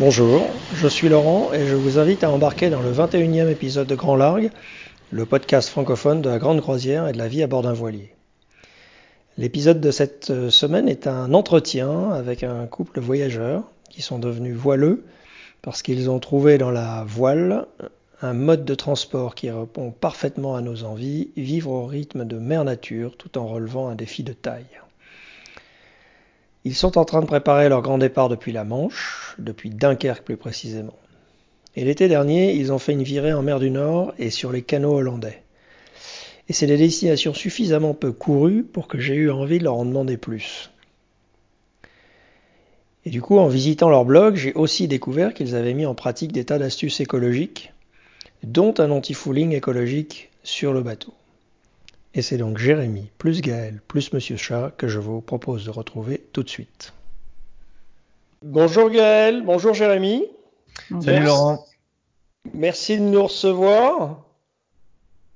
Bonjour, je suis Laurent et je vous invite à embarquer dans le 21e épisode de Grand Largue, le podcast francophone de la grande croisière et de la vie à bord d'un voilier. L'épisode de cette euh, semaine est un entretien avec un couple voyageurs qui sont devenus voileux parce qu'ils ont trouvé dans la voile un mode de transport qui répond parfaitement à nos envies, vivre au rythme de mère nature tout en relevant un défi de taille. Ils sont en train de préparer leur grand départ depuis la Manche, depuis Dunkerque plus précisément. Et l'été dernier, ils ont fait une virée en mer du Nord et sur les canaux hollandais. Et c'est des destinations suffisamment peu courues pour que j'ai eu envie de leur en demander plus. Et du coup, en visitant leur blog, j'ai aussi découvert qu'ils avaient mis en pratique des tas d'astuces écologiques, dont un anti-fouling écologique sur le bateau. Et c'est donc Jérémy plus Gaël plus Monsieur Chat que je vous propose de retrouver tout de suite. Bonjour Gaël, bonjour Jérémy. Salut Laurent. Merci de nous recevoir.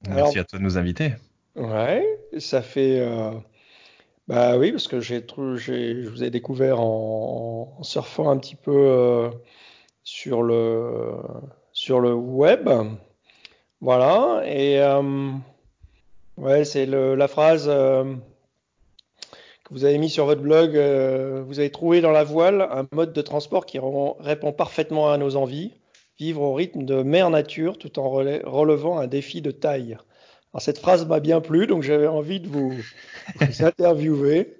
Merci à toi de nous inviter. Ouais, ça fait. Euh, bah oui, parce que j'ai, je vous ai découvert en, surfant un petit peu euh, sur, le, sur le web. Voilà, et. Euh, Ouais, c'est la phrase euh, que vous avez mis sur votre blog. Euh, vous avez trouvé dans la voile un mode de transport qui répond parfaitement à nos envies, vivre au rythme de mère nature tout en relevant un défi de taille. Alors cette phrase m'a bien plu, donc j'avais envie de vous, interviewer.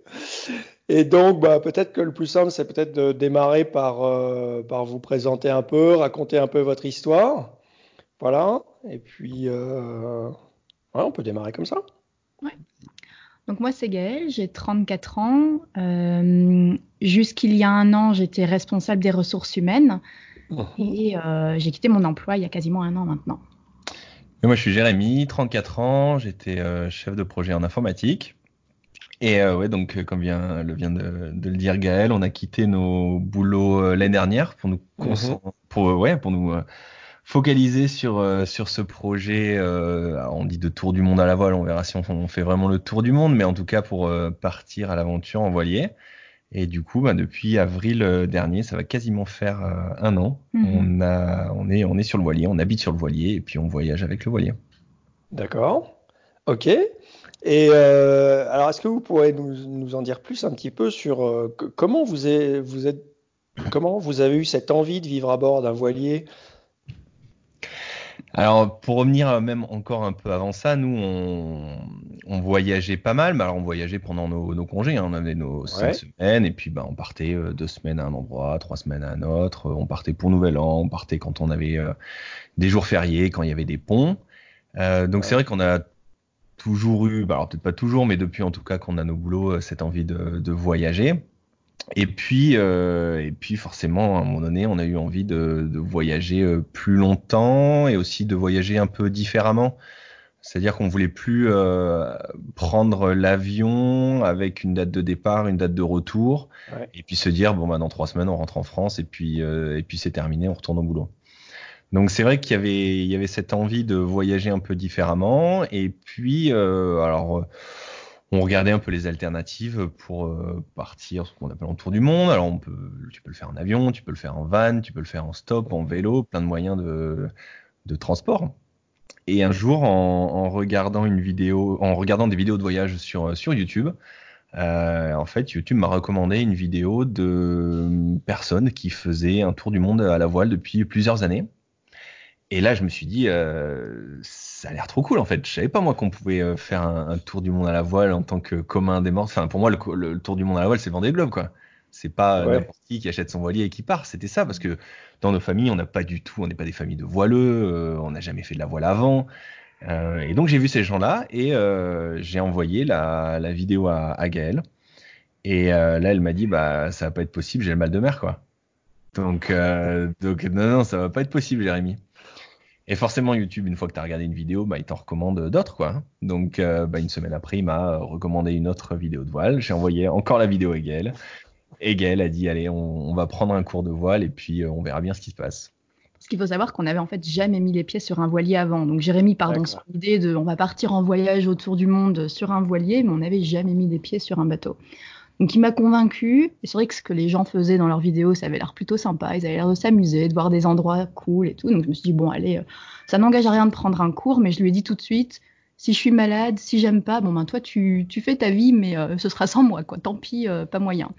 Et donc, bah, peut-être que le plus simple, c'est peut-être de démarrer par, euh, par vous présenter un peu, raconter un peu votre histoire. Voilà. Et puis, Ouais, on peut démarrer comme ça. Ouais. Donc moi c'est Gaëlle, j'ai 34 ans. Euh, Jusqu'il y a un an, j'étais responsable des ressources humaines mhm. et euh, j'ai quitté mon emploi il y a quasiment un an maintenant. Et moi je suis Jérémy, 34 ans, j'étais euh, chef de projet en informatique. Et euh, ouais, donc comme vient, le vient de, de, le dire Gaël, on a quitté nos boulots l'année dernière pour nous, mhm. pour, ouais, pour nous focalisé sur euh, sur ce projet. Euh, on dit de tour du monde à la voile. On verra si on, fait vraiment le tour du monde, mais en tout cas pour euh, partir à l'aventure en voilier. Et du coup, bah, depuis avril dernier, ça va quasiment faire un an. Mhm. On a, on est, on est sur le voilier, on habite sur le voilier et puis on voyage avec le voilier. D'accord. Ok. Et alors, est-ce que vous pourrez nous, nous, en dire plus un petit peu sur comment vous, vous êtes, comment vous avez eu cette envie de vivre à bord d'un voilier alors, pour revenir euh, même encore un peu avant ça, nous, on, voyageait pas mal. Mais alors, on voyageait pendant nos, congés. Hein. On avait nos cinq semaines. Et puis, bah, on partait euh, deux semaines à un endroit, trois semaines à un autre. On partait pour Nouvel An. On partait quand on avait euh, des jours fériés, quand il y avait des ponts. donc, c'est vrai qu'on a toujours eu, bah, alors peut-être pas toujours, mais depuis en tout cas qu'on a nos boulots, cette envie de voyager. Et puis, euh, et puis forcément, à un moment donné, on a eu envie de, de, voyager euh, plus longtemps et aussi de voyager un peu différemment. C'est-à-dire qu'on voulait plus euh, prendre l'avion avec une date de départ, une date de retour, et puis se dire bon bah dans trois semaines on rentre en France et puis euh, et puis c'est terminé, on retourne au boulot. Donc c'est vrai qu'il y avait il y avait cette envie de voyager un peu différemment, et puis euh, alors on regardait un peu les alternatives pour euh, partir ce qu'on appelle en tour du monde. Alors on peut, tu peux le faire en avion, tu peux le faire en van, tu peux le faire en stop, en vélo, plein de moyens de, transport. Et un jour, en, regardant des vidéos de voyage sur YouTube, euh, en fait, YouTube m'a recommandé une vidéo de personnes qui faisaient un tour du monde à la voile depuis plusieurs années. Et là, je me suis dit, euh, ça a l'air trop cool en fait. Je savais pas moi qu'on pouvait euh, faire un, tour du monde à la voile en tant que commun des morts. Enfin, pour moi, le, tour du monde à la voile, c'est Vendée Globe quoi. C'est pas n'importe qui qui achète son voilier et qui part. C'était ça parce que dans nos familles, on n'a pas du tout, on n'est pas des familles de voileux, euh, on n'a jamais fait de la voile avant. Euh, et donc j'ai vu ces gens-là et euh, j'ai envoyé la, la, vidéo à, à Gaëlle. Et là, elle m'a dit, bah ça va pas être possible, j'ai le mal de mer quoi. Donc, donc non, non, ça va pas être possible, Jérémy. Et forcément, YouTube, une fois que tu as regardé une vidéo, bah, il t'en recommande d'autres. quoi. Donc, euh, bah, une semaine après, il m'a recommandé une autre vidéo de voile. J'ai envoyé encore la vidéo à Gaël. Et Gaël a dit, allez, on, va prendre un cours de voile et puis euh, on verra bien ce qui se passe. Parce qu'il faut savoir qu'on n'avait en fait jamais mis les pieds sur un voilier avant. Donc Jérémy part dans son idée de on va partir en voyage autour du monde sur un voilier, mais on n'avait jamais mis les pieds sur un bateau. Donc il m'a convaincu. C'est vrai que ce que les gens faisaient dans leurs vidéos, ça avait l'air plutôt sympa. Ils avaient l'air de s'amuser, de voir des endroits cool et tout. Donc je me suis dit bon allez, euh, ça n'engage à rien de prendre un cours, mais je lui ai dit tout de suite. Si je suis malade, si j'aime pas, bon ben toi tu, fais ta vie, mais euh, ce sera sans moi quoi. Tant pis, euh, pas moyen.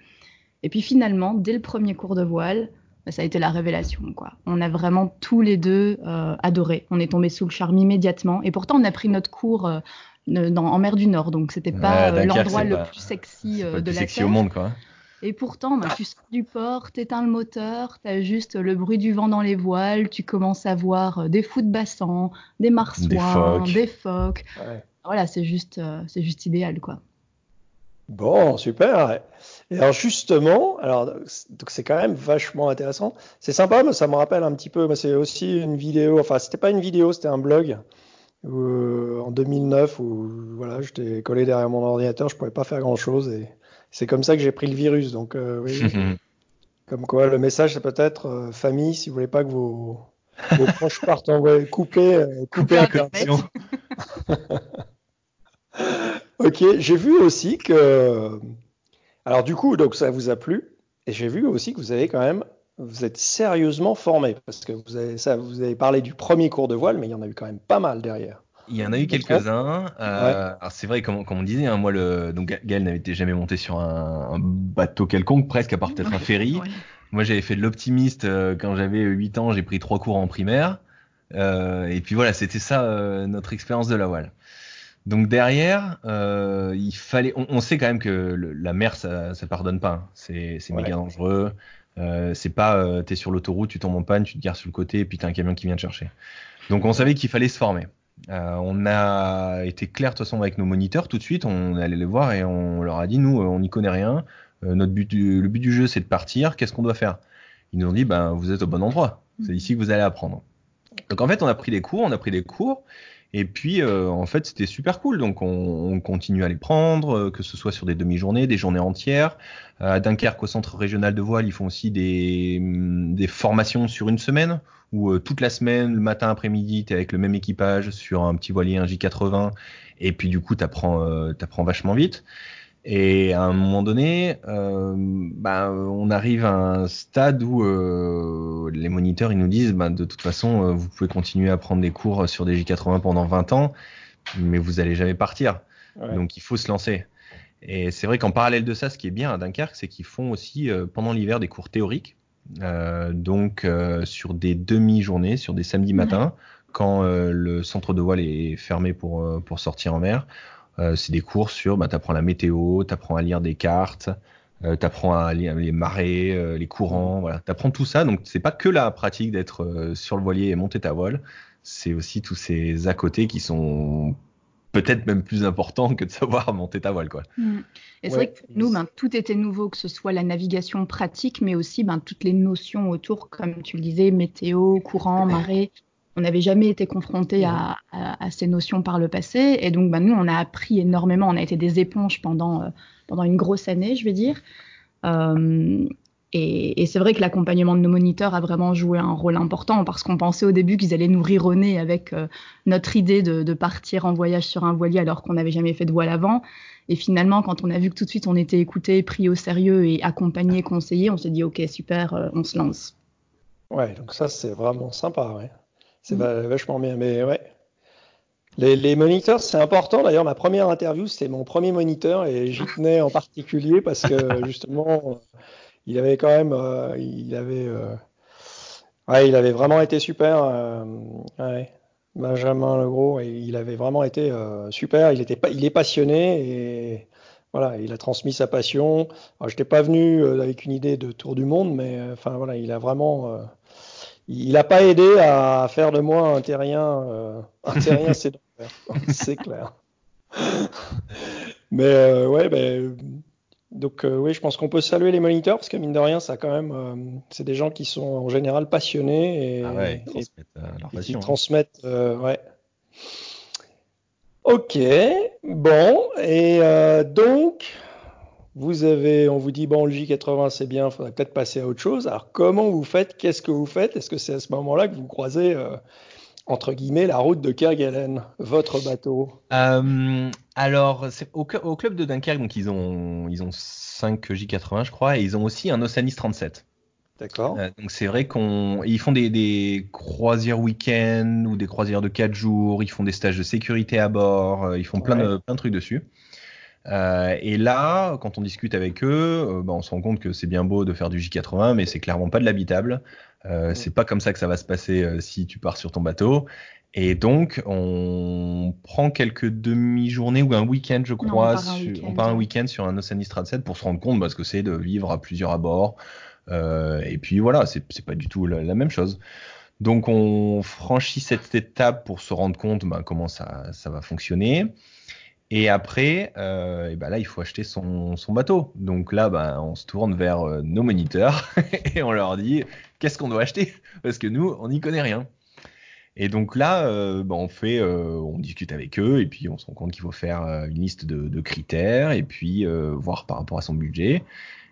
Et puis finalement, dès le premier cours de voile, bah, ça a été la révélation. Quoi. On a vraiment tous les deux adoré. On est tombé sous le charme immédiatement. Et pourtant, on a pris notre cours dans, en mer du Nord, donc c'était pas euh, l'endroit le plus sexy pas le de plus la sexy terre. au monde, quoi. Et pourtant, bah, tu sors du port, t'éteins le moteur, t'as juste le bruit du vent dans les voiles, tu commences à voir euh, des fous de bassin, des marsouins, phoques. des phoques. Ouais. Voilà, c'est juste, euh, c'est juste idéal, quoi. Bon, super. Et alors justement, alors donc c'est quand même vachement intéressant. C'est sympa, mais ça me rappelle un petit peu. mais C'est aussi une vidéo. Enfin, c'était pas une vidéo, c'était un blog où, euh, en 2009 où voilà, j'étais collé derrière mon ordinateur, je pouvais pas faire grand chose et c'est comme ça que j'ai pris le virus. Donc euh, oui, comme quoi le message c'est peut-être euh, famille, si vous voulez pas que vos, vos proches partent en ouais, couper, euh, couper. Ok, j'ai vu aussi que. Alors, du coup, donc ça vous a plu. Et j'ai vu aussi que vous avez quand même. Vous êtes sérieusement formé. Parce que vous avez, ça, vous avez parlé du premier cours de voile, mais il y en a eu quand même pas mal derrière. Il y en a eu quelques-uns. Euh, Alors c'est vrai, comme, comme on disait, hein, moi, le, donc Ga- Gaël n'avait été jamais monté sur un, un bateau quelconque, presque, à part peut-être un ferry. Ouais. Moi, j'avais fait de l'optimiste euh, quand j'avais 8 ans, j'ai pris trois cours en primaire. Euh, et puis voilà, c'était ça euh, notre expérience de la voile. Donc derrière, euh, il fallait, on, on sait quand même que le- la mer, ça, ça pardonne pas. hein. C'est, méga dangereux. Euh, c'est pas, euh, t'es sur l'autoroute, tu tombes en panne, tu te gares sur le côté, et puis t'as un camion qui vient te chercher. Donc on savait qu'il fallait se former. Euh, on a été clair de toute façon avec nos moniteurs tout de suite. On allait les voir et on leur a dit nous, on n'y connaît rien. Notre but, du, le but du jeu, c'est de partir. Qu'est-ce qu'on doit faire? Ils nous ont dit ben vous êtes au bon endroit. C'est ici que vous allez apprendre. Donc en fait, on a pris des cours, on a pris des cours. Et puis, euh, en fait, c'était super cool. Donc, on, on continue à les prendre, euh, que ce soit sur des demi-journées, des journées entières. Euh, à Dunkerque, au centre régional de voile, ils font aussi des, hum, des formations sur une semaine, où euh, toute la semaine, le matin, après-midi, tu avec le même équipage sur un petit voilier, un J80. Et puis, du coup, tu apprends, vachement vite. Et à un moment donné, euh, bah, on arrive à un stade où euh, les moniteurs ils nous disent bah, de toute façon, euh, vous pouvez continuer à prendre des cours sur des J80 pendant 20 ans, mais vous allez jamais partir. Ouais. Donc il faut se lancer. Et c'est vrai qu'en parallèle de ça, ce qui est bien à Dunkerque, c'est qu'ils font aussi euh, pendant l'hiver des cours théoriques, donc sur des demi-journées, sur des samedis matins, quand le centre de voile est fermé pour, pour sortir en mer. Euh, c'est des cours sur, bah, tu apprends la météo, tu apprends à lire des cartes, euh, tu apprends à lire les marées, euh, les courants, voilà. Tu apprends tout ça. Donc, c'est pas que la pratique d'être euh, sur le voilier et monter ta voile, c'est aussi tous ces à côté qui sont peut-être même plus importants que de savoir monter ta voile, quoi. Mm. Et c'est Ouais. vrai que pour nous, ben, tout était nouveau, que ce soit la navigation pratique, mais aussi ben, toutes les notions autour, comme tu le disais, météo, courant, marée. On n'avait jamais été confronté à, à- à ces notions par le passé. Et donc, ben, nous, on a appris énormément. On a été des éponges pendant, euh, pendant une grosse année, je vais dire. Euh, et, et c'est vrai que l'accompagnement de nos moniteurs a vraiment joué un rôle important parce qu'on pensait au début qu'ils allaient nous rironner avec euh, notre idée de, de partir en voyage sur un voilier alors qu'on n'avait jamais fait de voile avant. Et finalement, quand on a vu que tout de suite on était écouté, pris au sérieux et accompagné, conseillé, on s'est dit ok super, on se lance. Ouais, donc ça, c'est vraiment sympa, ouais. C'est va- vachement bien, mais ouais. Les, les moniteurs, c'est important. D'ailleurs, ma première interview, c'était mon premier moniteur et j'y tenais en particulier parce que justement, il avait quand même, euh, il avait, euh, ouais, il avait vraiment été super. euh, ouais. Benjamin Legros, et il avait vraiment été euh, super. Il était il est passionné et voilà, il a transmis sa passion. Alors, j'étais pas venu euh, avec une idée de tour du monde, mais enfin voilà, il a vraiment, il n'a pas aidé à faire de moi un terrien, euh, un terrien sédentaire, c'est clair. Mais euh, ouais, ben, donc euh, oui, je pense qu'on peut saluer les moniteurs parce que mine de rien, ça quand même, c'est des gens qui sont en général passionnés et, Ah ouais, ils et- transmettent leur passion. hein. transmettent, ouais. Ok, bon, et donc, vous avez, on vous dit, bon, le J80 c'est bien, il faudrait peut-être passer à autre chose. Alors, comment vous faites? Qu'est-ce que vous faites? Est-ce que c'est à ce moment-là que vous croisez euh, entre guillemets, la route de Kerguelen, votre bateau? Euh, Alors, au, au, club de Dunkerque, donc ils ont, ils ont 5 J80, je crois, et ils ont aussi un Oceanis 37. D'accord. Euh, donc c'est vrai qu'ils font des, des croisières week-end ou des croisières de 4 jours, ils font des stages de sécurité à bord, ils font plein, de, plein de trucs dessus. Euh, et là, quand on discute avec eux, euh, bah, on se rend compte que c'est bien beau de faire du J80, mais c'est clairement pas de l'habitable. Euh, C'est pas comme ça que ça va se passer euh, si tu pars sur ton bateau. Et donc, on prend quelques demi-journées ou un week-end, je crois. on part un week-end sur un Oceanis 37 pour se rendre compte parce que c'est de vivre à plusieurs à bord. Euh, et puis voilà, c'est pas du tout la, la, même chose. Donc, on franchit cette étape pour se rendre compte bah, comment ça, ça va fonctionner. Et après, euh, et ben là, il faut acheter son, son bateau. Donc là, ben, on se tourne vers euh, nos moniteurs et on leur dit qu'est-ce qu'on doit acheter? Parce que nous, on n'y connaît rien. Et donc là, euh, ben, on fait, on discute avec eux et puis on se rend compte qu'il faut faire une liste de, critères et puis voir par rapport à son budget.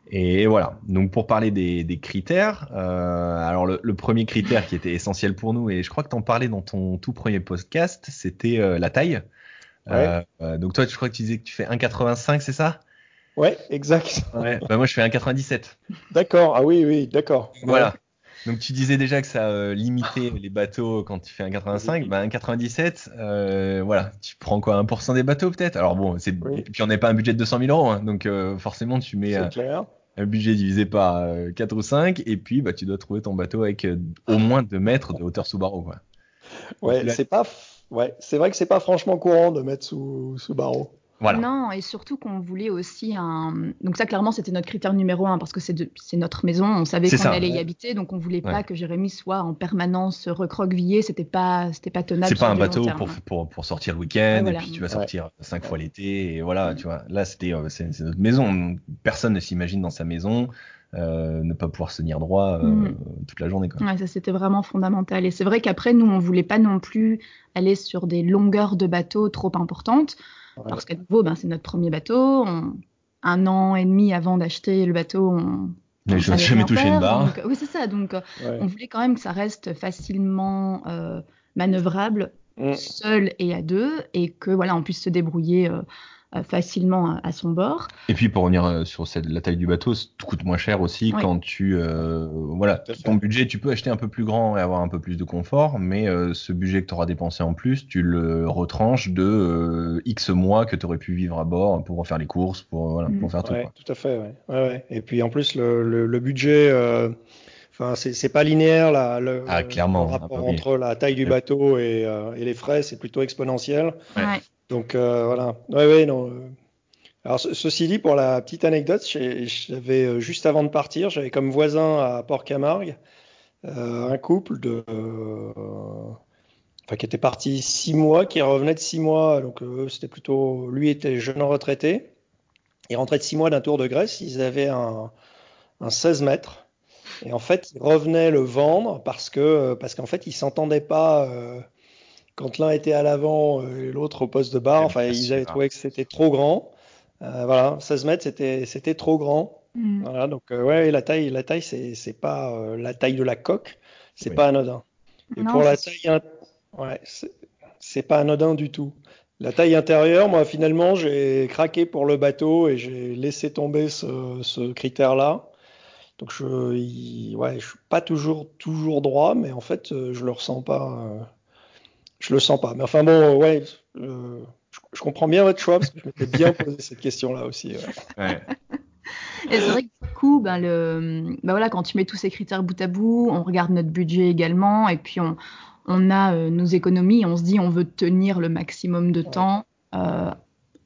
Et voilà. Donc pour parler des, des critères, alors le, le, premier critère qui était essentiel pour nous et je crois que tu en parlais dans ton tout premier podcast, c'était la taille. Ouais. Euh, donc toi, je crois que tu disais que tu fais 1,85, c'est ça? Ouais, exact. Ouais, bah moi je fais 1,97. D'accord, ah oui, oui, d'accord. Voilà. Donc tu disais déjà que ça euh, limitait les bateaux quand tu fais 1,85. Bah 1,97, euh, voilà, tu prends quoi 1% des bateaux peut-être? Alors bon, c'est oui. puis on n'est pas un budget de 200 000 euros, hein, donc euh, forcément tu mets un, un, budget divisé par 4 ou 5 et puis bah tu dois trouver ton bateau avec au moins 2 mètres de hauteur sous barreau quoi. Ouais, c'est pas Ouais, c'est vrai que c'est pas franchement courant de mettre sous, sous barreau. Voilà. Non, et surtout qu'on voulait aussi un. Donc, ça, clairement, c'était notre critère numéro un parce que c'est, de... notre maison. On savait qu'on allait ouais. y habiter, donc on voulait ouais. pas que Jérémy soit en permanence recroquevillé. C'était pas, c'était pas tenable. C'est pas un bateau pour, pour, pour, sortir le week-end voilà. et puis tu vas sortir cinq fois l'été. Et voilà, tu vois. Là, c'était, euh, c'est notre maison. Personne ne s'imagine dans sa maison. Euh, ne pas pouvoir se tenir droit euh, mmh. toute la journée. Quoi. Ouais, ça c'était vraiment fondamental. Et c'est vrai qu'après, nous, on voulait pas non plus aller sur des longueurs de bateau trop importantes, ouais. parce qu'à nouveau, ben, c'est notre premier bateau. On... Un an et demi avant d'acheter le bateau, on mais je n'ai jamais touché une barre. Donc, oui, c'est ça. Donc, ouais. on voulait quand même que ça reste facilement euh, manœuvrable, mmh. seul et à deux, et que voilà, on puisse se débrouiller euh, facilement à, son bord. Et puis pour revenir sur cette, la taille du bateau, ça coûte moins cher aussi quand tu euh, voilà ton budget, tu peux acheter un peu plus grand et avoir un peu plus de confort, mais euh, ce budget que tu auras dépensé en plus, tu le retranches de euh, X mois que tu aurais pu vivre à bord pour faire les courses, pour voilà, pour faire tout. Ouais, tout à fait. Ouais. Ouais, Et puis en plus le, le, le budget. Euh, Enfin, c'est pas linéaire là, le, ah, clairement, le rapport entre la taille du bateau et, euh, et les frais, c'est plutôt exponentiel. Donc euh, voilà. Ouais, ouais, non. euh. Alors ce, ceci dit, pour la petite anecdote, j'avais euh, juste avant de partir, j'avais comme voisin à Port-Camargue un couple de, enfin qui était parti six mois, qui revenait de six mois. Donc c'était plutôt, lui était jeune retraité. Il rentrait de six mois d'un tour de Grèce. Ils avaient un, un 16 mètres. Et en fait, ils revenaient le vendre parce que parce qu'en fait, ils s'entendaient pas quand l'un était à l'avant et l'autre au poste de barre. Enfin, ils avaient trouvé que c'était trop grand. Euh, voilà, 16 mètres, c'était c'était trop grand. Mm. Voilà, donc euh, ouais, la taille, la taille, c'est c'est pas euh, la taille de la coque, c'est oui. pas anodin. Et non, pour la taille, ouais, c'est pas anodin du tout. La taille intérieure, moi finalement, j'ai craqué pour le bateau et j'ai laissé tomber ce, ce critère-là. Donc je, il, ouais, je suis pas toujours toujours droit, mais en fait, euh, je le ressens pas. Je le sens pas. Mais enfin bon, ouais, euh, je, je, comprends bien votre choix parce que je m'étais bien posé cette question-là aussi. Ouais. Et c'est vrai que du coup, ben le, ben voilà, quand tu mets tous ces critères bout à bout, on regarde notre budget également, et puis on, on a euh, nos économies, on se dit on veut tenir le maximum de temps euh,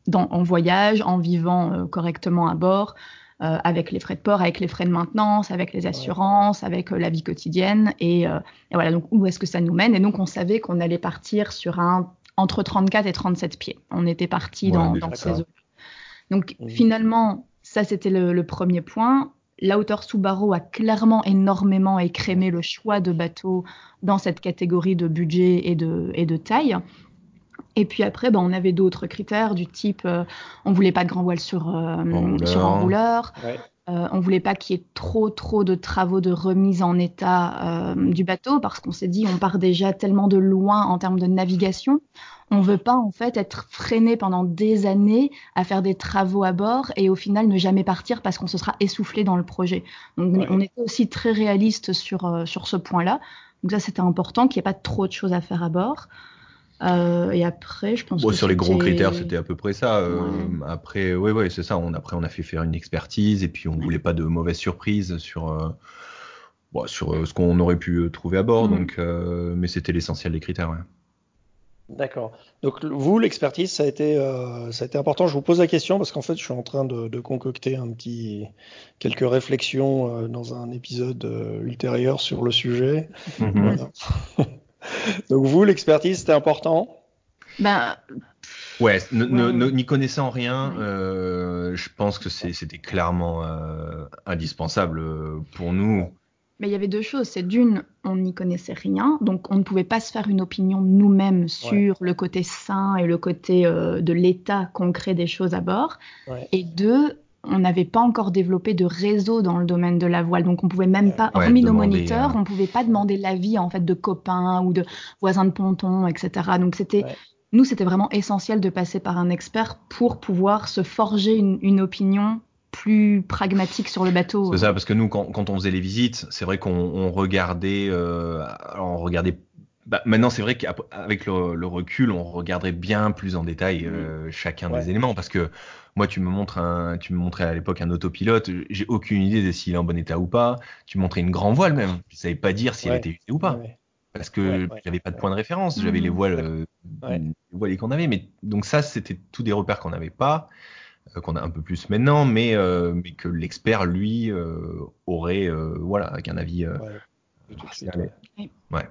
dans, en voyage, en vivant euh, correctement à bord euh, avec les frais de port, avec les frais de maintenance, avec les assurances, avec euh, la vie quotidienne. Et, euh, et voilà, donc où est-ce que ça nous mène? Et donc on savait qu'on allait partir sur un entre 34 et 37 pieds. On était parti ouais, dans, dans ces eaux. Donc mmh. finalement, ça c'était le, le, premier point. La hauteur sous barreau a clairement énormément écrémé le choix de bateaux dans cette catégorie de budget et de, et de taille. Et puis après, ben, on avait d'autres critères du type, euh, on voulait pas de grand voile sur, euh, sur enrouleur. Ouais. Euh, on voulait pas qu'il y ait trop trop de travaux de remise en état euh, du bateau parce qu'on s'est dit on part déjà tellement de loin en termes de navigation. On veut pas en fait être freiné pendant des années à faire des travaux à bord et au final ne jamais partir parce qu'on se sera essoufflé dans le projet. Donc Ouais. on était aussi très réaliste sur euh, sur ce point-là. Donc ça c'était important qu'il n'y ait pas trop de choses à faire à bord. Euh, et après je pense Bon, que sur les gros critères, c'était à peu près ça. Euh, Ouais. Après, oui, ouais, c'est ça. On, après, on a fait faire une expertise et puis on Ouais. voulait pas de mauvaises surprises sur, euh, bon, sur euh, ce qu'on aurait pu trouver à bord. Mm. Donc, euh, mais c'était l'essentiel des critères. ouais. D'accord. Donc vous, l'expertise, ça a été, euh, ça a été important. Je vous pose la question parce qu'en fait, je suis en train de, de concocter un petit, quelques réflexions euh, dans un épisode euh, ultérieur sur le sujet. Mhm. Voilà. Donc vous, l'expertise, c'était important? Ben, Ouais, ne- n'y connaissant rien, Ouais. euh, je pense que c'était clairement euh, indispensable euh, pour nous. Mais il y avait deux choses. C'est d'une, on n'y connaissait rien, donc on ne pouvait pas se faire une opinion nous-mêmes sur le côté sain et le côté euh, de l'état concret des choses à bord. Ouais. Et deux, on n'avait pas encore développé de réseau dans le domaine de la voile, donc on pouvait même pas, Ouais, hormis nos moniteurs, euh, on pouvait pas demander l'avis en fait de copains ou de voisins de ponton, etc. Donc c'était Ouais. nous, c'était vraiment essentiel de passer par un expert pour pouvoir se forger une, une opinion plus pragmatique sur le bateau. C'est ça, parce que nous, quand, quand on faisait les visites, c'est vrai qu'on on regardait, euh, on regardait. Bah, maintenant, c'est vrai qu'avec le, le recul, on regarderait bien plus en détail euh, chacun Ouais. des éléments, parce que moi, tu me montres un, tu me montrais à l'époque un autopilote, j'ai aucune idée de s'il est en bon état ou pas. Tu me montrais une grand voile même, je savais pas dire si Ouais. elle était usée ou pas, Ouais. parce que Ouais, ouais, j'avais pas de point de référence, j'avais les Mhm. voiles, euh, Ouais. les voiles qu'on avait, mais donc ça, c'était tous des repères qu'on n'avait pas euh, qu'on a un peu plus maintenant, mais, euh, mais que l'expert, lui, euh, aurait, euh, voilà, avec un avis. euh, Ouais.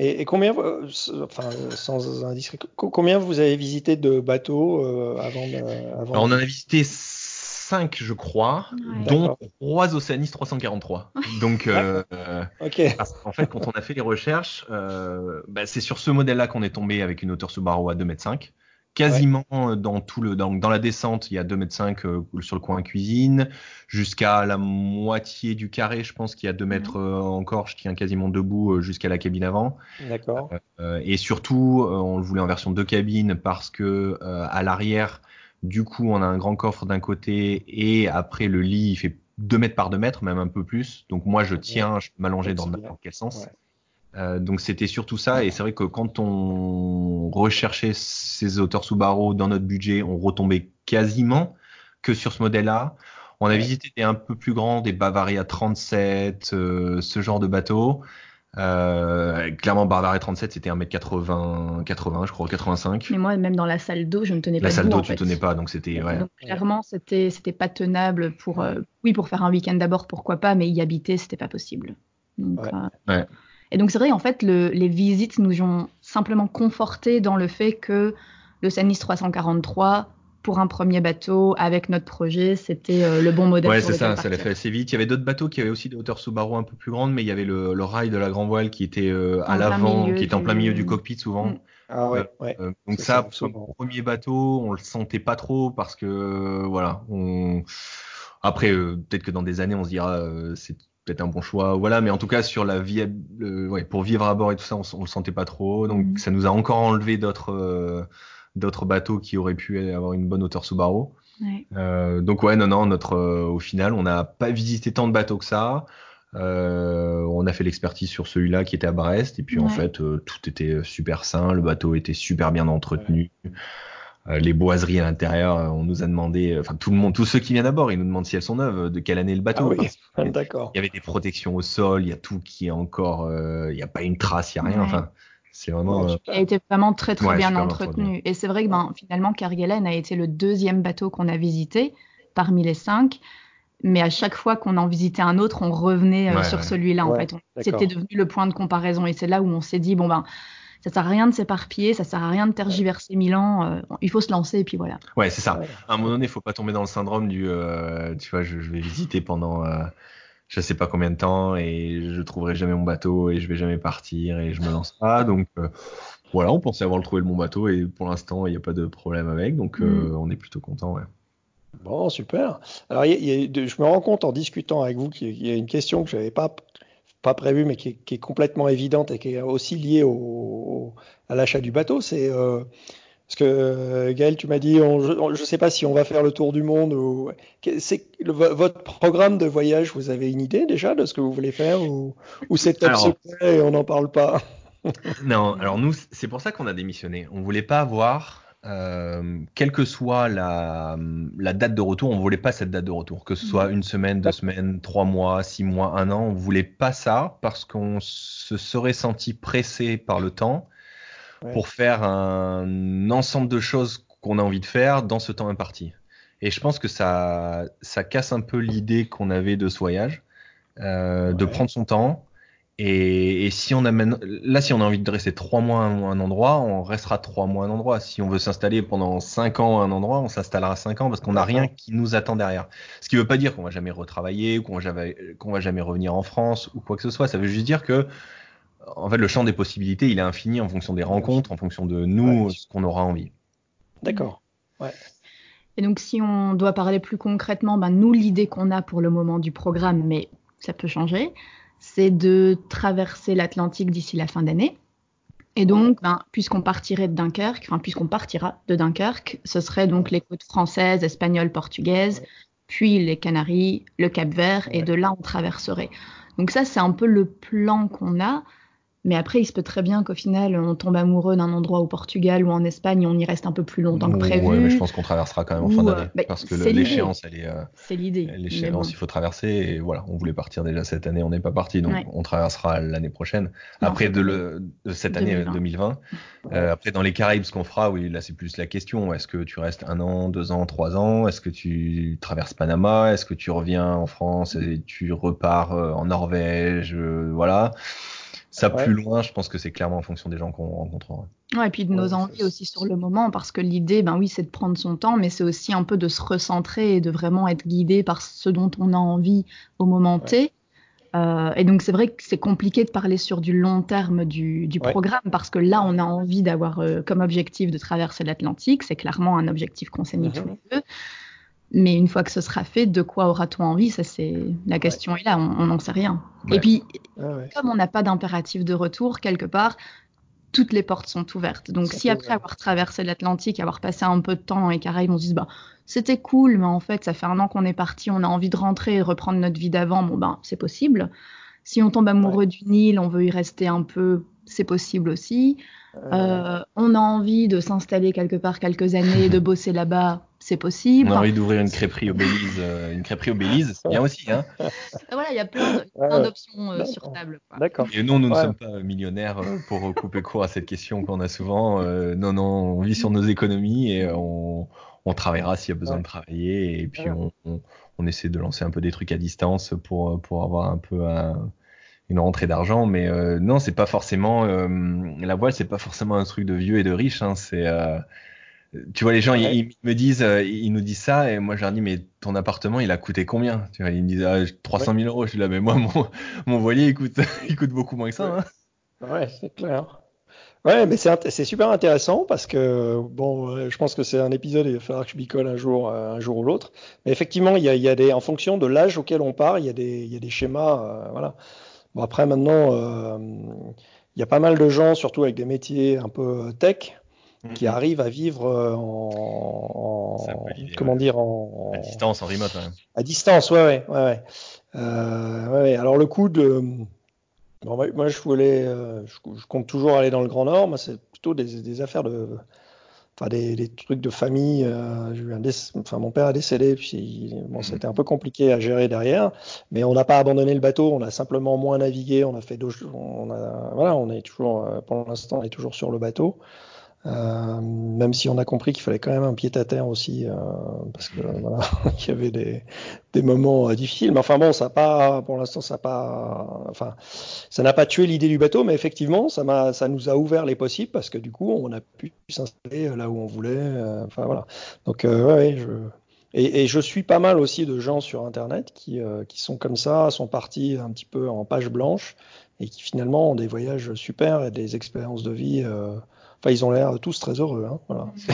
Et, et combien, euh, enfin, euh, sans indiscret, co- combien vous avez visité de bateaux euh, avant, de- avant Alors, on en a visité 5, je crois, Ouais. dont D'accord. 3 Oceanis 343. Donc, euh, parce qu'en fait, quand on a fait les recherches, euh, bah, c'est sur ce modèle-là qu'on est tombé avec une hauteur Subaru à 2,5 m. Quasiment euh, dans tout le dans, dans la descente, il y a 2,5 m euh, sur le coin cuisine, jusqu'à la moitié du carré, je pense qu'il y a 2 mètres euh, encore, je tiens quasiment debout euh, jusqu'à la cabine avant. D'accord. Et surtout, on le voulait en version deux cabines parce que à l'arrière, du coup, on a un grand coffre d'un côté et après le lit, il fait 2 mètres par 2 mètres, même un peu plus. Donc moi, je tiens, je peux m'allonger dans n'importe quel sens. Ouais. Euh, donc c'était surtout ça. Et c'est vrai que quand on recherchait ces auteurs Subaru dans notre budget, on retombait quasiment que sur ce modèle-là. On a Ouais. visité des un peu plus grands, des Bavaria 37, euh, ce genre de bateaux. Euh, clairement, Bavaria 37, c'était 1m80, 80, je crois, 85. Mais moi, même dans la salle d'eau, je ne tenais La pas salle debout, d'eau, tu fait. tenais pas, donc c'était, ouais. Donc clairement, c'était c'était pas tenable pour euh, oui pour faire un week-end d'abord pourquoi pas, mais y habiter c'était pas possible. Donc, Ouais. euh, Ouais. Et donc c'est vrai en fait le- les visites nous ont simplement conforté dans le fait que le Sanis 343 pour un premier bateau avec notre projet c'était euh, le bon modèle. Ouais, c'est ça, ça l'a fait assez vite. Il y avait d'autres bateaux qui avaient aussi des hauteurs Subaru un peu plus grandes, mais il y avait le, le rail de la grand voile qui était euh, à l'avant, qui était en plein milieu du cockpit souvent. Mm. Ah ouais, ouais. Euh, donc Ça, ça, pour le premier bateau, on le sentait pas trop parce que voilà, on après euh, peut-être que dans des années on se dira euh, c'est peut-être un bon choix, voilà, mais en tout cas sur la vie, euh, ouais, pour vivre à bord et tout ça, on, on le sentait pas trop, donc Mhm. ça nous a encore enlevé d'autres euh, d'autres bateaux qui auraient pu avoir une bonne hauteur Subaru. Ouais. Euh, donc ouais, non, non, notre, euh, au final, on n'a pas visité tant de bateaux que ça. Euh, on a fait l'expertise sur celui-là qui était à Brest, et puis en fait, euh, tout était super sain, le bateau était super bien entretenu. Les boiseries à l'intérieur, euh, on nous a demandé, enfin tout le monde, tous ceux qui viennent à bord, ils nous demandent si elles sont neuves, euh, de quelle année le Ah bateau. oui, parce que d'accord. Il y avait des protections au sol, il y a tout qui est encore, euh, il n'y a pas une trace, il n'y a rien. Ouais. Enfin, c'est vraiment. Ouais, euh, Il a été vraiment très très Ouais, bien entretenu. Et c'est vrai que ben, finalement, Kerguelen a été le deuxième bateau qu'on a visité parmi les cinq. Mais à chaque fois qu'on en visitait un autre, on revenait euh, Ouais, sur ouais. celui-là. En fait, c'était devenu le point de comparaison. Et c'est là où on s'est dit bon ben, ça sert à rien de s'éparpiller, ça sert à rien de tergiverser mille ans. euh, il faut se lancer et puis voilà. Ouais, c'est ça. Ouais. À un moment donné, il faut pas tomber dans le syndrome du, euh, tu vois, je, je vais visiter pendant, euh, je sais pas combien de temps et je trouverai jamais mon bateau et je vais jamais partir et je me lance pas. Donc euh, voilà, on pensait avoir trouvé le bon bateau et pour l'instant, il n'y a pas de problème avec, donc euh, on est plutôt content. Ouais. Bon, super. Alors, je me rends compte en discutant avec vous qu'il y a une question que je n'avais pas, pas prévue, mais qui est, complètement évidente et qui est aussi liée au, à l'achat du bateau. C'est euh, parce que euh, Gaël, tu m'as dit, je ne sais pas si on va faire le tour du monde ou c'est votre programme de voyage. Vous avez une idée déjà de ce que vous voulez faire ou, ou c'est top secret et on n'en parle pas? Non, alors nous, c'est pour ça qu'on a démissionné. On voulait pas avoir euh, quelle que soit la, date de retour, on voulait pas cette date de retour, que ce soit mhm. une semaine, deux semaines, trois mois, six mois, un an, on voulait pas ça parce qu'on se serait senti pressé par le temps pour faire un ensemble de choses qu'on a envie de faire dans ce temps imparti. Et je pense que ça, ça casse un peu l'idée qu'on avait de ce voyage, euh, de prendre son temps, et, si on amène, là, si on a envie de rester trois mois à un, endroit, on restera trois mois à un endroit. Si on veut s'installer pendant cinq ans à un endroit, on s'installera cinq ans parce qu'on n'a rien qui nous attend derrière. Ce qui ne veut pas dire qu'on va jamais retravailler, qu'on va jamais, qu'on va jamais revenir en France ou quoi que ce soit. Ça veut juste dire que, en fait, le champ des possibilités, il est infini en fonction des rencontres, en fonction de nous, ce qu'on aura envie. D'accord. Ouais. Et donc, si on doit parler plus concrètement, ben, nous, l'idée qu'on a pour le moment du programme, mais ça peut changer, c'est de traverser l'Atlantique d'ici la fin d'année. Et donc, ben, puisqu'on partirait de Dunkerque, enfin, puisqu'on partira de Dunkerque, ce serait donc les côtes françaises, espagnoles, portugaises, puis les Canaries, le Cap Vert, et de là, on traverserait. Donc ça, c'est un peu le plan qu'on a. Mais après, il se peut très bien qu'au final, on tombe amoureux d'un endroit au Portugal ou en Espagne et on y reste un peu plus longtemps que prévu. Oui, mais je pense qu'on traversera quand même en fin d'année. Euh, bah, parce que l'échéance, elle est. Euh, c'est l'idée. L'échéance, il faut traverser. Et voilà, on voulait partir déjà cette année, on n'est pas parti. Donc, on traversera l'année prochaine. après, de, le, de, cette année 2020. Euh, après, dans les Caraïbes, ce qu'on fera, oui, là, c'est plus la question. Est-ce que tu restes un an, deux ans, trois ans? Est-ce que tu traverses Panama? Est-ce que tu reviens en France et tu repars en Norvège? Voilà. Ça plus loin, je pense que c'est clairement en fonction des gens qu'on rencontrera. Ouais, et puis de nos envies aussi sur le moment, parce que l'idée, ben oui, c'est de prendre son temps, mais c'est aussi un peu de se recentrer et de vraiment être guidé par ce dont on a envie au moment T. Euh, et donc c'est vrai que c'est compliqué de parler sur du long terme du, du programme parce que là on a envie d'avoir euh, comme objectif de traverser l'Atlantique, c'est clairement un objectif qu'on s'est mis tous mm-hmm. les deux. Mais une fois que ce sera fait, de quoi aura-t-on envie? Ça, c'est la question est là, on n'en sait rien. Et puis, comme on n'a pas d'impératif de retour quelque part, toutes les portes sont ouvertes. Donc, si après avoir traversé l'Atlantique, avoir passé un peu de temps dans les Caraïbes, on se dit bah c'était cool, mais en fait, ça fait un an qu'on est parti, on a envie de rentrer et reprendre notre vie d'avant, bon ben c'est possible. Si on tombe amoureux du Nil, on veut y rester un peu, c'est possible aussi. Euh, on a envie de s'installer quelque part quelques années, de bosser là-bas, c'est possible. On a envie d'ouvrir une crêperie au Belize, euh, une crêperie au Belize, c'est bien aussi. Hein voilà, il y a plein, d'options euh, sur table. D'accord. Et non, nous ne sommes pas millionnaires euh, pour couper court à cette question qu'on a souvent. non, non, on vit sur nos économies et on, travaillera s'il y a besoin de travailler. Et puis on, essaie de lancer un peu des trucs à distance pour, pour avoir un peu une rentrée d'argent. Mais non, c'est pas forcément la voile, c'est pas forcément un truc de vieux et de riche. Hein, c'est tu vois, les gens, ils, me disent, euh, ils nous disent ça, et moi, je leur dis, mais ton appartement, il a coûté combien? Tu vois, Ils me disent, ah, 300 000 euros. Je suis là, mais moi, mon, mon voilier, il coûte, il coûte beaucoup moins que ça. Hein. Ouais, c'est clair. Ouais, mais c'est super intéressant parce que, bon, euh, je pense que c'est un épisode, il va falloir que je bicole un jour, euh, un jour ou l'autre. Mais effectivement, il y a, il y a des, en fonction de l'âge auquel on part, il y a des, il y a des schémas, voilà. Bon, après, maintenant, euh, il y a pas mal de gens, surtout avec des métiers un peu tech, qui mhm. arrive à vivre euh, en, comment dire en à distance, en remote. À distance, ouais, ouais, ouais. Euh, ouais. Alors le coup de bon, moi je voulais, euh, je, compte toujours aller dans le Grand Nord. Moi c'est plutôt des, des, affaires de, enfin des, des, trucs de famille. Euh, eu un enfin mon père a décédé, puis bon c'était un peu compliqué à gérer derrière. Mais on n'a pas abandonné le bateau, on a simplement moins navigué. On a fait, on a, voilà, on est toujours, pour l'instant, on est toujours sur le bateau. Euh, même si on a compris qu'il fallait quand même un pied à terre aussi, euh, parce que voilà, il y avait des, des moments euh, difficiles. Mais enfin bon, ça pas, pour l'instant, ça pas, enfin, ça n'a pas tué l'idée du bateau, mais effectivement, ça m'a, ça nous a ouvert les possibles parce que du coup, on a pu s'installer là où on voulait. Enfin voilà. Donc ouais, je, et, et, je suis pas mal aussi de gens sur Internet qui, qui sont comme ça, sont partis un petit peu en page blanche et qui finalement ont des voyages super et des expériences de vie. Enfin, ils ont l'air tous très heureux. Hein.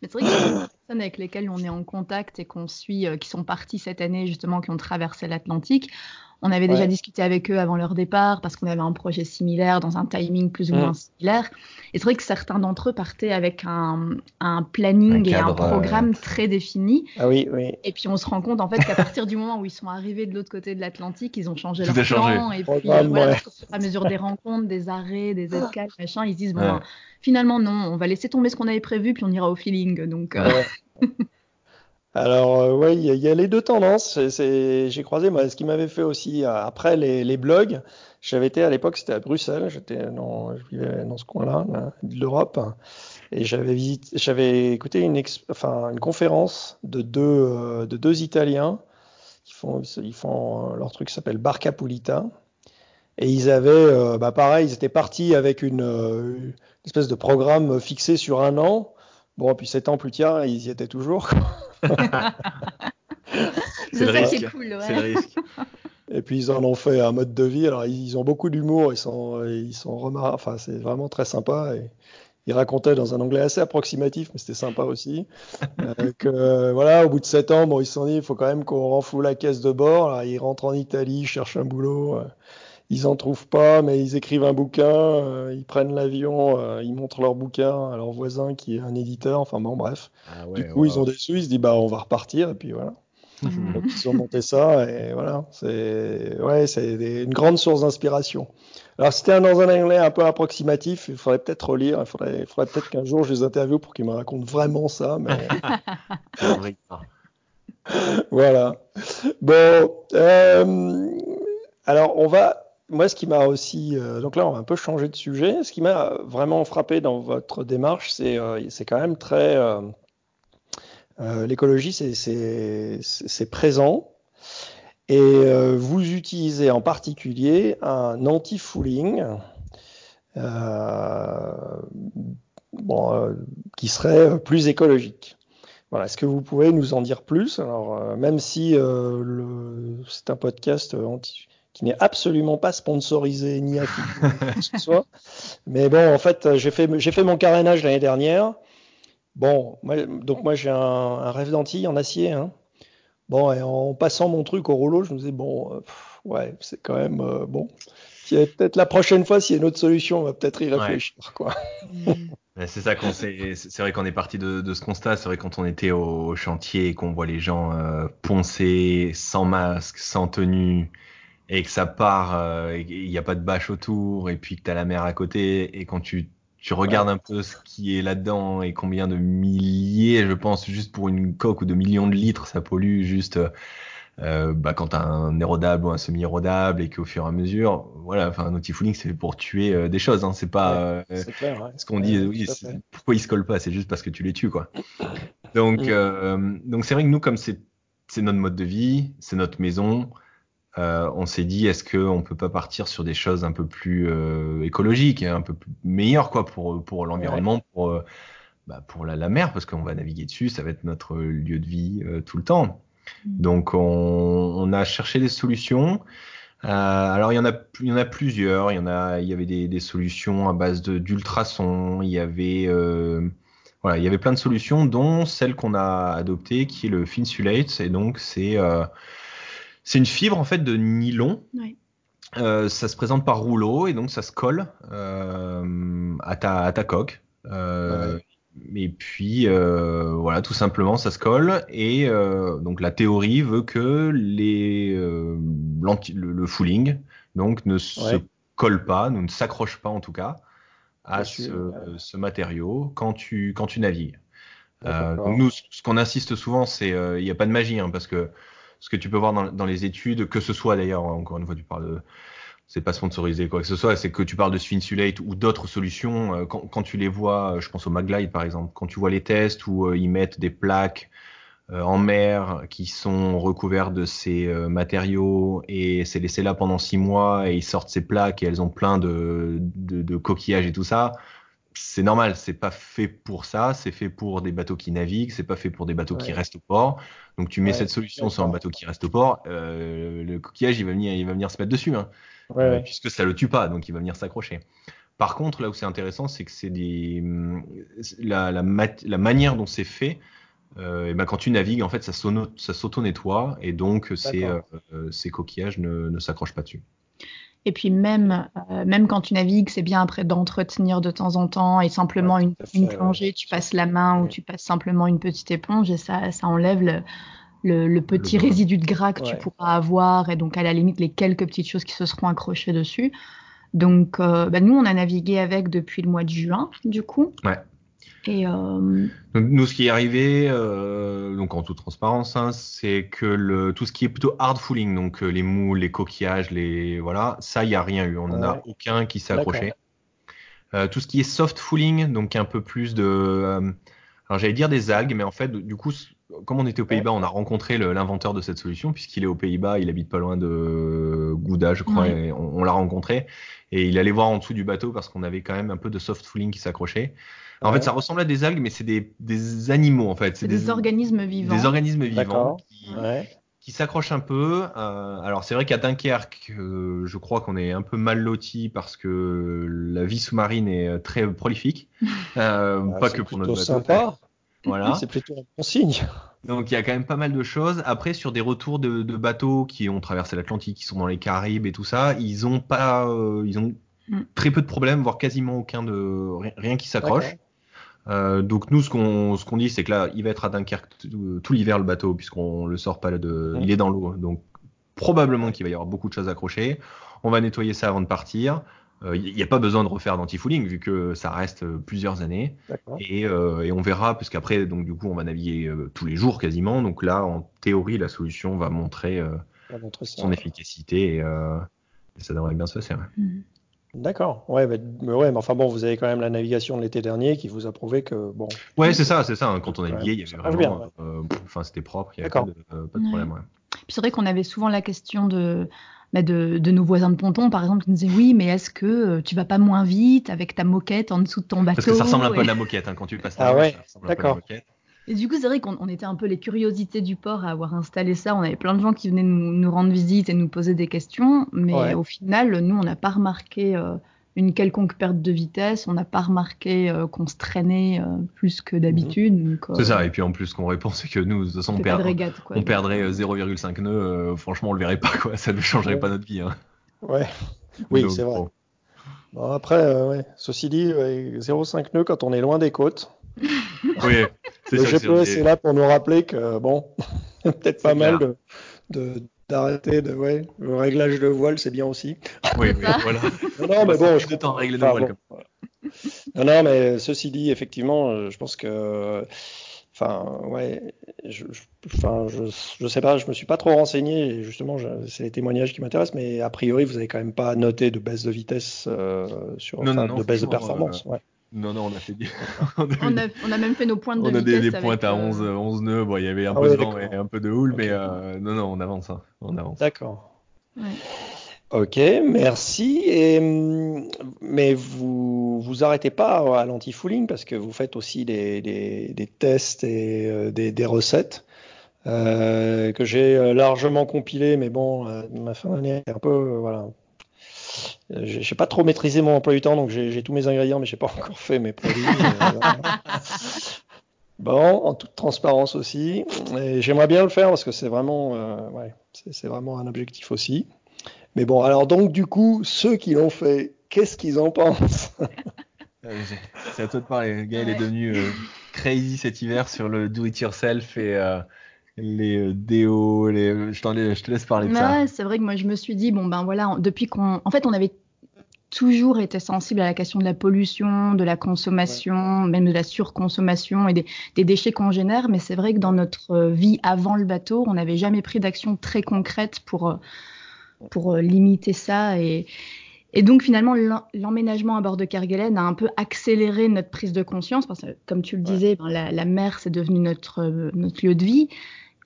Mais c'est vrai que personnes avec lesquelles on est en contact et qu'on suit, qui sont partis cette année justement, qui ont traversé l'Atlantique, on avait déjà discuté avec eux avant leur départ parce qu'on avait un projet similaire dans un timing plus ou moins mm. similaire. Et c'est vrai que certains d'entre eux partaient avec un, planning et un programme très défini. Ah oui, oui. Et puis on se rend compte en fait qu'à partir du moment où ils sont arrivés de l'autre côté de l'Atlantique, ils ont changé leur plan. Et puis voilà, à mesure des rencontres, des arrêts, des escales, machin, ils se disent bon, ben, finalement non, on va laisser tomber ce qu'on avait prévu puis on ira au feeling. Donc. Euh, Alors, euh, oui, il y, a les deux tendances. J'ai croisé, moi, ce qui m'avait fait aussi, euh, après les, blogs, j'avais été à l'époque, c'était à Bruxelles, j'étais dans, je vivais dans ce coin-là, de l'Europe, et j'avais écouté une, conférence de deux, euh, de deux Italiens qui font, ils font leur truc s'appelle Barca Pulita, et ils avaient, bah, pareil, ils étaient partis avec une espèce de programme fixé sur un an. Bon, puis sept ans plus tard, ils y étaient toujours. c'est le risque. Cool, ouais. C'est le risque. Et puis ils en ont fait un mode de vie. Alors ils ont beaucoup d'humour, ils sont, ils sont remarquables. Enfin, c'est vraiment très sympa. Et ils racontaient dans un anglais assez approximatif, mais c'était sympa aussi. euh, que voilà, au bout de 7 ans, bon, ils se sont dit, il faut quand même qu'on renfloue la caisse de bord. Alors, ils rentrent en Italie, cherchent un boulot. Euh, ils en trouvent pas, mais ils écrivent un bouquin, euh, ils prennent l'avion, euh, ils montrent leur bouquin à leur voisin qui est un éditeur. Enfin bon, bref. Ah du coup, ils ont des sous, ils se disent bah on va repartir et puis voilà. Mhm. Donc ils ont monté ça et voilà. C'est ouais, c'est une grande source d'inspiration. Alors c'était dans un anglais un peu approximatif, il faudrait peut-être relire, il faudrait, faudrait peut-être qu'un jour je les interviewe pour qu'ils me racontent vraiment ça. Mais... voilà. Bon. Euh, alors on va moi, ce qui m'a aussi, euh, donc là, on va un peu changer de sujet. Ce qui m'a vraiment frappé dans votre démarche, c'est euh, quand même très euh, l'écologie, c'est présent. Et vous utilisez en particulier un anti-fouling qui serait plus écologique. Voilà, est-ce que vous pouvez nous en dire plus? Alors, même si c'est un podcast anti qui n'est absolument pas sponsorisé ni affilié que ce soit. Mais bon, en fait, j'ai fait, j'ai fait mon carénage l'année dernière. Bon, donc moi j'ai un, rêve d'anti en acier. Hein. Bon, et en passant mon truc au rouleau, je me disais, bon, euh, ouais, c'est quand même euh, bon. Peut-être la prochaine fois, s'il y a une autre solution, on va peut-être y réfléchir. Quoi. c'est ça qu'on c'est vrai qu'on est parti de, ce constat. C'est vrai quand on était au, chantier et qu'on voit les gens euh, poncer sans masque, sans tenue, et que ça part, euh, il n'y a pas de bâche autour, et puis que tu as la mer à côté, et quand tu, tu regardes un peu ce qui est là-dedans et combien de milliers, je pense, juste pour une coque ou de millions de litres, ça pollue juste euh, bah, quand tu as un érodable ou un semi-érodable et qu'au fur et à mesure, voilà, enfin, un outil c'est pour tuer euh, des choses, hein, c'est pas euh, ce qu'on dit, oui, pourquoi ils se collent pas, c'est juste parce que tu les tues, quoi. Donc, mm. euh, donc c'est vrai que nous, comme c'est notre mode de vie, c'est notre maison, euh, on s'est dit est-ce qu'on peut pas partir sur des choses un peu plus euh, écologiques, un peu plus meilleures quoi pour pour l'environnement, pour euh, bah, pour la, la, mer parce qu'on va naviguer dessus, ça va être notre lieu de vie tout le temps. Mm. Donc on, on, a cherché des solutions. alors il y en a il y en a plusieurs. Il y en a il y avait des, des solutions à base d'ultrasons. Il y avait voilà il y avait plein de solutions dont celle qu'on a adoptée qui est le Finsulate et donc c'est c'est une fibre en fait de nylon. Euh, ça se présente par rouleau et donc ça se colle euh, à, ta, à ta coque. Euh, et puis voilà, tout simplement, ça se colle. Et donc la théorie veut que les, le, fooling donc ne se colle pas, ne s'accroche pas en tout cas à ce, matériau quand tu quand tu navigues. donc nous, ce qu'on insiste souvent, c'est il n'y a pas de magie hein, parce que ce que tu peux voir dans, les études, que ce soit d'ailleurs, encore une fois, tu parles de, c'est pas sponsorisé quoi que ce soit, c'est que tu parles de Sphinsulate ou d'autres solutions. Euh, quand, quand, tu les vois, euh, je pense au Maglide par exemple, quand tu vois les tests où euh, ils mettent des plaques en mer qui sont recouvertes de ces matériaux et c'est laissé là pendant six mois et ils sortent ces plaques et elles ont plein de, de coquillages et tout ça c'est normal, c'est pas fait pour ça, c'est fait pour des bateaux qui naviguent, c'est pas fait pour des bateaux qui restent au port. Donc tu mets cette solution sur un bateau qui reste au port, euh, le coquillage il va venir, il va venir se mettre dessus, hein, euh, puisque ça le tue pas, donc il va venir s'accrocher. Par contre, là où c'est intéressant, c'est que c'est des la, la, la, manière dont c'est fait et ben, quand tu navigues, en fait, ça s'auto-nettoie et donc ces, ces coquillages ne, ne s'accrochent pas dessus. Et puis même, même quand tu navigues, c'est bien après d'entretenir de temps en temps et simplement une, une, plongée, tu passes la main ou tu passes simplement une petite éponge et ça, ça enlève le, le, petit résidu de gras que tu pourras avoir et donc à la limite les quelques petites choses qui se seront accrochées dessus. Donc euh, bah, nous, on a navigué avec depuis le mois de juin, du coup. Ouais. Et euh... donc, nous, ce qui est arrivé, euh, donc en toute transparence, hein, c'est que le, tout ce qui est plutôt hard fooling, donc euh, les moules, les coquillages, les voilà, ça, il n'y a rien eu. On n'en a aucun qui s'est accroché. Euh, tout ce qui est soft fooling, donc un peu plus de, alors j'allais dire des algues, mais en fait, du coup, comme on était aux Pays-Bas, on a rencontré l'inventeur de cette solution, puisqu'il est aux Pays-Bas, il habite pas loin de Gouda, je crois, et on, l'a rencontré. Et il allait voir en dessous du bateau parce qu'on avait quand même un peu de soft fooling qui s'accrochait. En fait, ça ressemble à des algues, mais c'est des, des, animaux, en fait. C'est des, organismes vivants. Des organismes vivants qui, qui s'accrochent un peu. Euh, alors, c'est vrai qu'à Dunkerque, euh, je crois qu'on est un peu mal loti parce que la vie sous-marine est très prolifique. Euh, ah, pas que pour notre bateau. Sympa. Voilà. C'est plutôt un bon signe. Donc il y a quand même pas mal de choses. Après sur des retours de, bateaux qui ont traversé l'Atlantique, qui sont dans les Caraïbes et tout ça, ils ont pas, euh, ils ont mm. très peu de problèmes, voire quasiment aucun de rien qui s'accroche. Euh, donc nous ce qu'on ce qu'on dit c'est que là il va être à Dunkerque tout, l'hiver le bateau puisqu'on le sort pas de, il est dans l'eau donc probablement qu'il va y avoir beaucoup de choses accrochées. On va nettoyer ça avant de partir. Il euh, n'y a pas besoin de refaire d'anti-fouling vu que ça reste euh, plusieurs années. Et, euh, et, on verra, puisqu'après, donc du coup, on va naviguer tous les jours quasiment. Donc là, en théorie, la solution va montrer, son efficacité et, ça devrait bien se passer. Mhm. D'accord. Ouais, mais, ouais, mais enfin bon, vous avez quand même la navigation de l'été dernier qui vous a prouvé que bon. Ouais, c'est ça, c'est ça. Hein. Quand on naviguait, il y avait vraiment, enfin, c'était propre, il n'y avait pas de, pas de problème. Puis c'est vrai qu'on avait souvent la question de bah, de, nos voisins de ponton, par exemple, qui nous disaient oui, mais est-ce que euh, tu vas pas moins vite avec ta moquette en dessous de ton bateau Parce que ça ressemble un peu à la moquette hein, quand tu passes Ah ouais, d'accord. Et du coup, c'est vrai qu'on était un peu les curiosités du port à avoir installé ça. On avait plein de gens qui venaient nous, rendre visite et nous poser des questions, mais au final, nous, on n'a pas remarqué euh, une quelconque perte de vitesse. On n'a pas remarqué euh, qu'on se traînait euh, plus que d'habitude. Mhm. C'est ça. Et puis en plus, ce qu'on répond, c'est que nous, de toute façon, on, perdrait 0,5 nœuds. franchement, on le verrait pas. Quoi. Ça ne changerait pas notre vie. Hein. Ouais. Oui, c'est vrai. Bon. après, ouais. ceci dit, 0,5 nœuds quand on est loin des côtes. oui, c'est Le GPS est là pour nous rappeler que, bon, peut-être pas mal de d'arrêter de ouais le réglage de voile c'est bien aussi. Oui, oui voilà. Non, mais bon je temps régler de voile non non mais ceci dit effectivement euh, je pense que enfin ouais je, enfin je, je sais pas je me suis pas trop renseigné et justement c'est les témoignages qui m'intéressent mais a priori vous avez quand même pas noté de baisse de vitesse euh, sur non, non, de baisse de performance euh, ouais. Non, non, on a fait on, a, on, a, même fait nos pointes de on vitesse. On a des, des pointes à 11, 11 nœuds. Bon, il y avait un ah peu de vent et un peu de houle, mais euh, non, non, on avance. Hein. On avance. D'accord. Ouais. Ok, merci. Et, mais vous vous arrêtez pas à l'anti-fooling parce que vous faites aussi des, des, des tests et euh, des, des, recettes euh, que j'ai largement compilées, mais bon, euh, ma fin d'année est un peu voilà euh, j'ai pas trop maîtrisé mon emploi du temps, donc j'ai tous mes ingrédients, mais j'ai pas encore fait mes produits. Euh, bon, en toute transparence aussi. Et j'aimerais bien le faire parce que c'est vraiment, euh, ouais, c'est vraiment un objectif aussi. Mais bon, alors donc du coup, ceux qui l'ont fait, qu'est-ce qu'ils en pensent? C'est à toi de parler. Gaël est devenu crazy cet hiver sur le do it yourself et les euh, déos, les... Je, je, te laisse parler de ça. C'est vrai que moi je me suis dit, bon ben voilà, depuis qu'on. En fait, on avait toujours été sensible à la question de la pollution, de la consommation, même de la surconsommation et des, des déchets qu'on génère, mais c'est vrai que dans notre vie avant le bateau, on n'avait jamais pris d'action très concrète pour, euh, pour euh, limiter ça. Et, et donc finalement, l'emménagement à bord de Kerguelen a un peu accéléré notre prise de conscience, parce que comme tu le disais, ben, la, la, mer, c'est devenu notre, notre lieu de vie.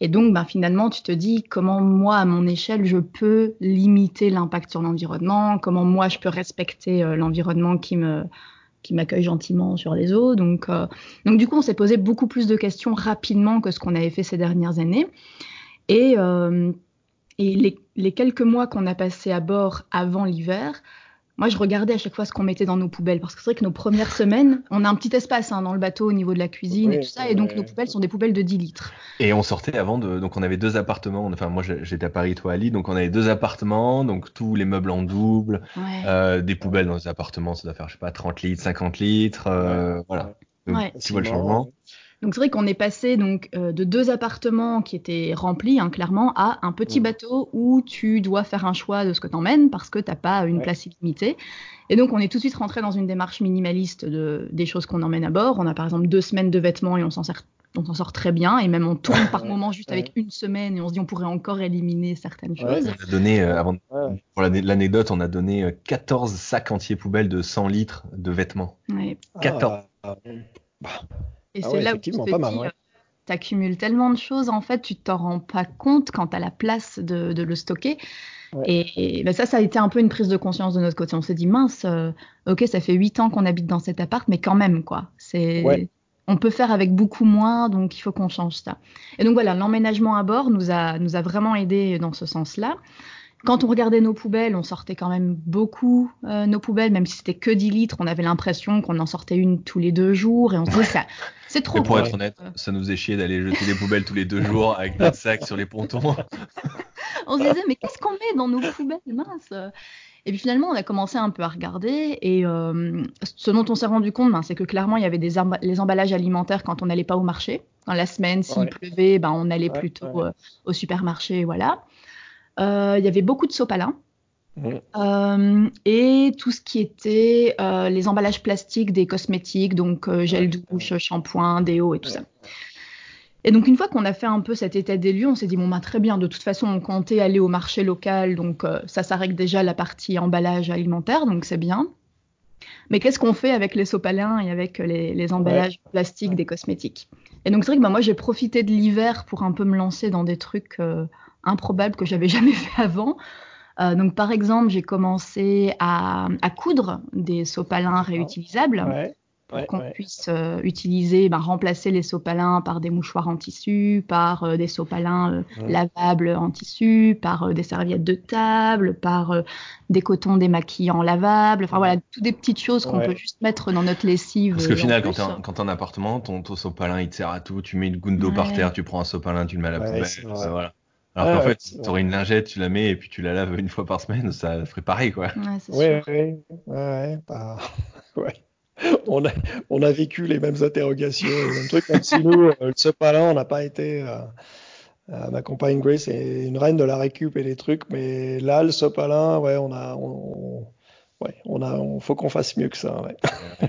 Et donc, ben, finalement, tu te dis comment moi, à mon échelle, je peux limiter l'impact sur l'environnement, comment moi, je peux respecter euh, l'environnement qui me qui m'accueille gentiment sur les eaux. Donc, euh, donc du coup, on s'est posé beaucoup plus de questions rapidement que ce qu'on avait fait ces dernières années. Et, euh, et les, les, quelques mois qu'on a passés à bord avant l'hiver, moi, je regardais à chaque fois ce qu'on mettait dans nos poubelles parce que c'est vrai que nos premières semaines, on a un petit espace hein, dans le bateau au niveau de la cuisine et tout ça, et donc nos poubelles sont des poubelles de 10 litres. Et on sortait avant de, donc on avait deux appartements. Enfin, moi, j'étais à Paris, toi à Lille, donc on avait deux appartements, donc tous les meubles en double, euh, des poubelles dans les appartements, ça doit faire je sais pas 30 litres, 50 litres, euh, voilà. tu vois le changement. Donc c'est vrai qu'on est passé donc euh, de deux appartements qui étaient remplis hein, clairement à un petit mmh. bateau où tu dois faire un choix de ce que t'emmènes parce que t'as pas une place illimitée. Et donc on est tout de suite rentré dans une démarche minimaliste de, des choses qu'on emmène à bord. On a par exemple deux semaines de vêtements et on s'en sert on s'en sort très bien et même on tourne par moment juste avec une semaine et on se dit on pourrait encore éliminer certaines choses. On a donné, euh, avant, pour l'anecdote, on a donné 14 euh, sacs entiers poubelles de 100 litres de vêtements. 14. Et ah c'est là où tu te dis, euh, accumules tellement de choses, en fait, tu t'en rends pas compte quand tu as la place de, le stocker. Et, ben ça, ça a été un peu une prise de conscience de notre côté. On s'est dit, mince, euh, ok, ça fait huit ans qu'on habite dans cet appart, mais quand même, quoi. C'est, on peut faire avec beaucoup moins, donc il faut qu'on change ça. Et donc voilà, l'emménagement à bord nous a, nous a vraiment aidé dans ce sens-là. Quand on regardait nos poubelles, on sortait quand même beaucoup euh, nos poubelles, même si c'était que 10 litres, on avait l'impression qu'on en sortait une tous les deux jours et on se disait ça, c'est trop. Mais pour être honnête, ça nous faisait chier d'aller jeter les poubelles tous les deux jours avec notre sac sur les pontons. on se disait mais qu'est-ce qu'on met dans nos poubelles, mince. Et puis finalement, on a commencé un peu à regarder et euh, ce dont on s'est rendu compte, ben, c'est que clairement, il y avait des les emballages alimentaires quand on n'allait pas au marché. Dans la semaine, s'il pleuvait, ben, on allait plutôt euh, au supermarché, voilà. Euh, il y avait beaucoup de Euh, et tout ce qui était euh, les emballages plastiques des cosmétiques, donc gel douche, shampoing, déo et tout ça. Et donc une fois qu'on a fait un peu cet état des lieux, on s'est dit bon bah très bien, de toute façon on comptait aller au marché local, donc ça s'arrête déjà la partie emballage alimentaire, donc c'est bien. Mais qu'est-ce qu'on fait avec les sopalins et avec les, emballages plastiques des cosmétiques? Et donc c'est vrai que bah, moi j'ai profité de l'hiver pour un peu me lancer dans des trucs improbable que j'avais jamais fait avant. Euh, donc, par exemple, j'ai commencé à, coudre des sopalins réutilisables pour qu'on puisse euh, utiliser, ben, remplacer les sopalins par des mouchoirs en tissu, par euh, des sopalins lavables en tissu, par des serviettes de table, par des cotons démaquillants lavables. Enfin voilà, toutes des petites choses qu'on peut juste mettre dans notre lessive. Parce que final, quand tu as, un appartement, ton, ton, sopalin il te sert à tout. Tu mets une goutte d'eau par terre, tu prends un sopalin, tu le mets à la poubelle. Voilà. Alors qu'en fait, tu aurais une lingette, tu la mets et puis tu la laves une fois par semaine, ça ferait pareil, quoi. Ouais, ouais, ouais, bah, ouais. On a, on a vécu les mêmes interrogations, les mêmes trucs, même si nous, euh, ce pas-là, on n'a pas été. Euh, euh, ma compagne Grace est une reine de la récup et des trucs, mais là, le sopalin, ouais, on a, on, ouais, on a, on, faut qu'on fasse mieux que ça. Ouais.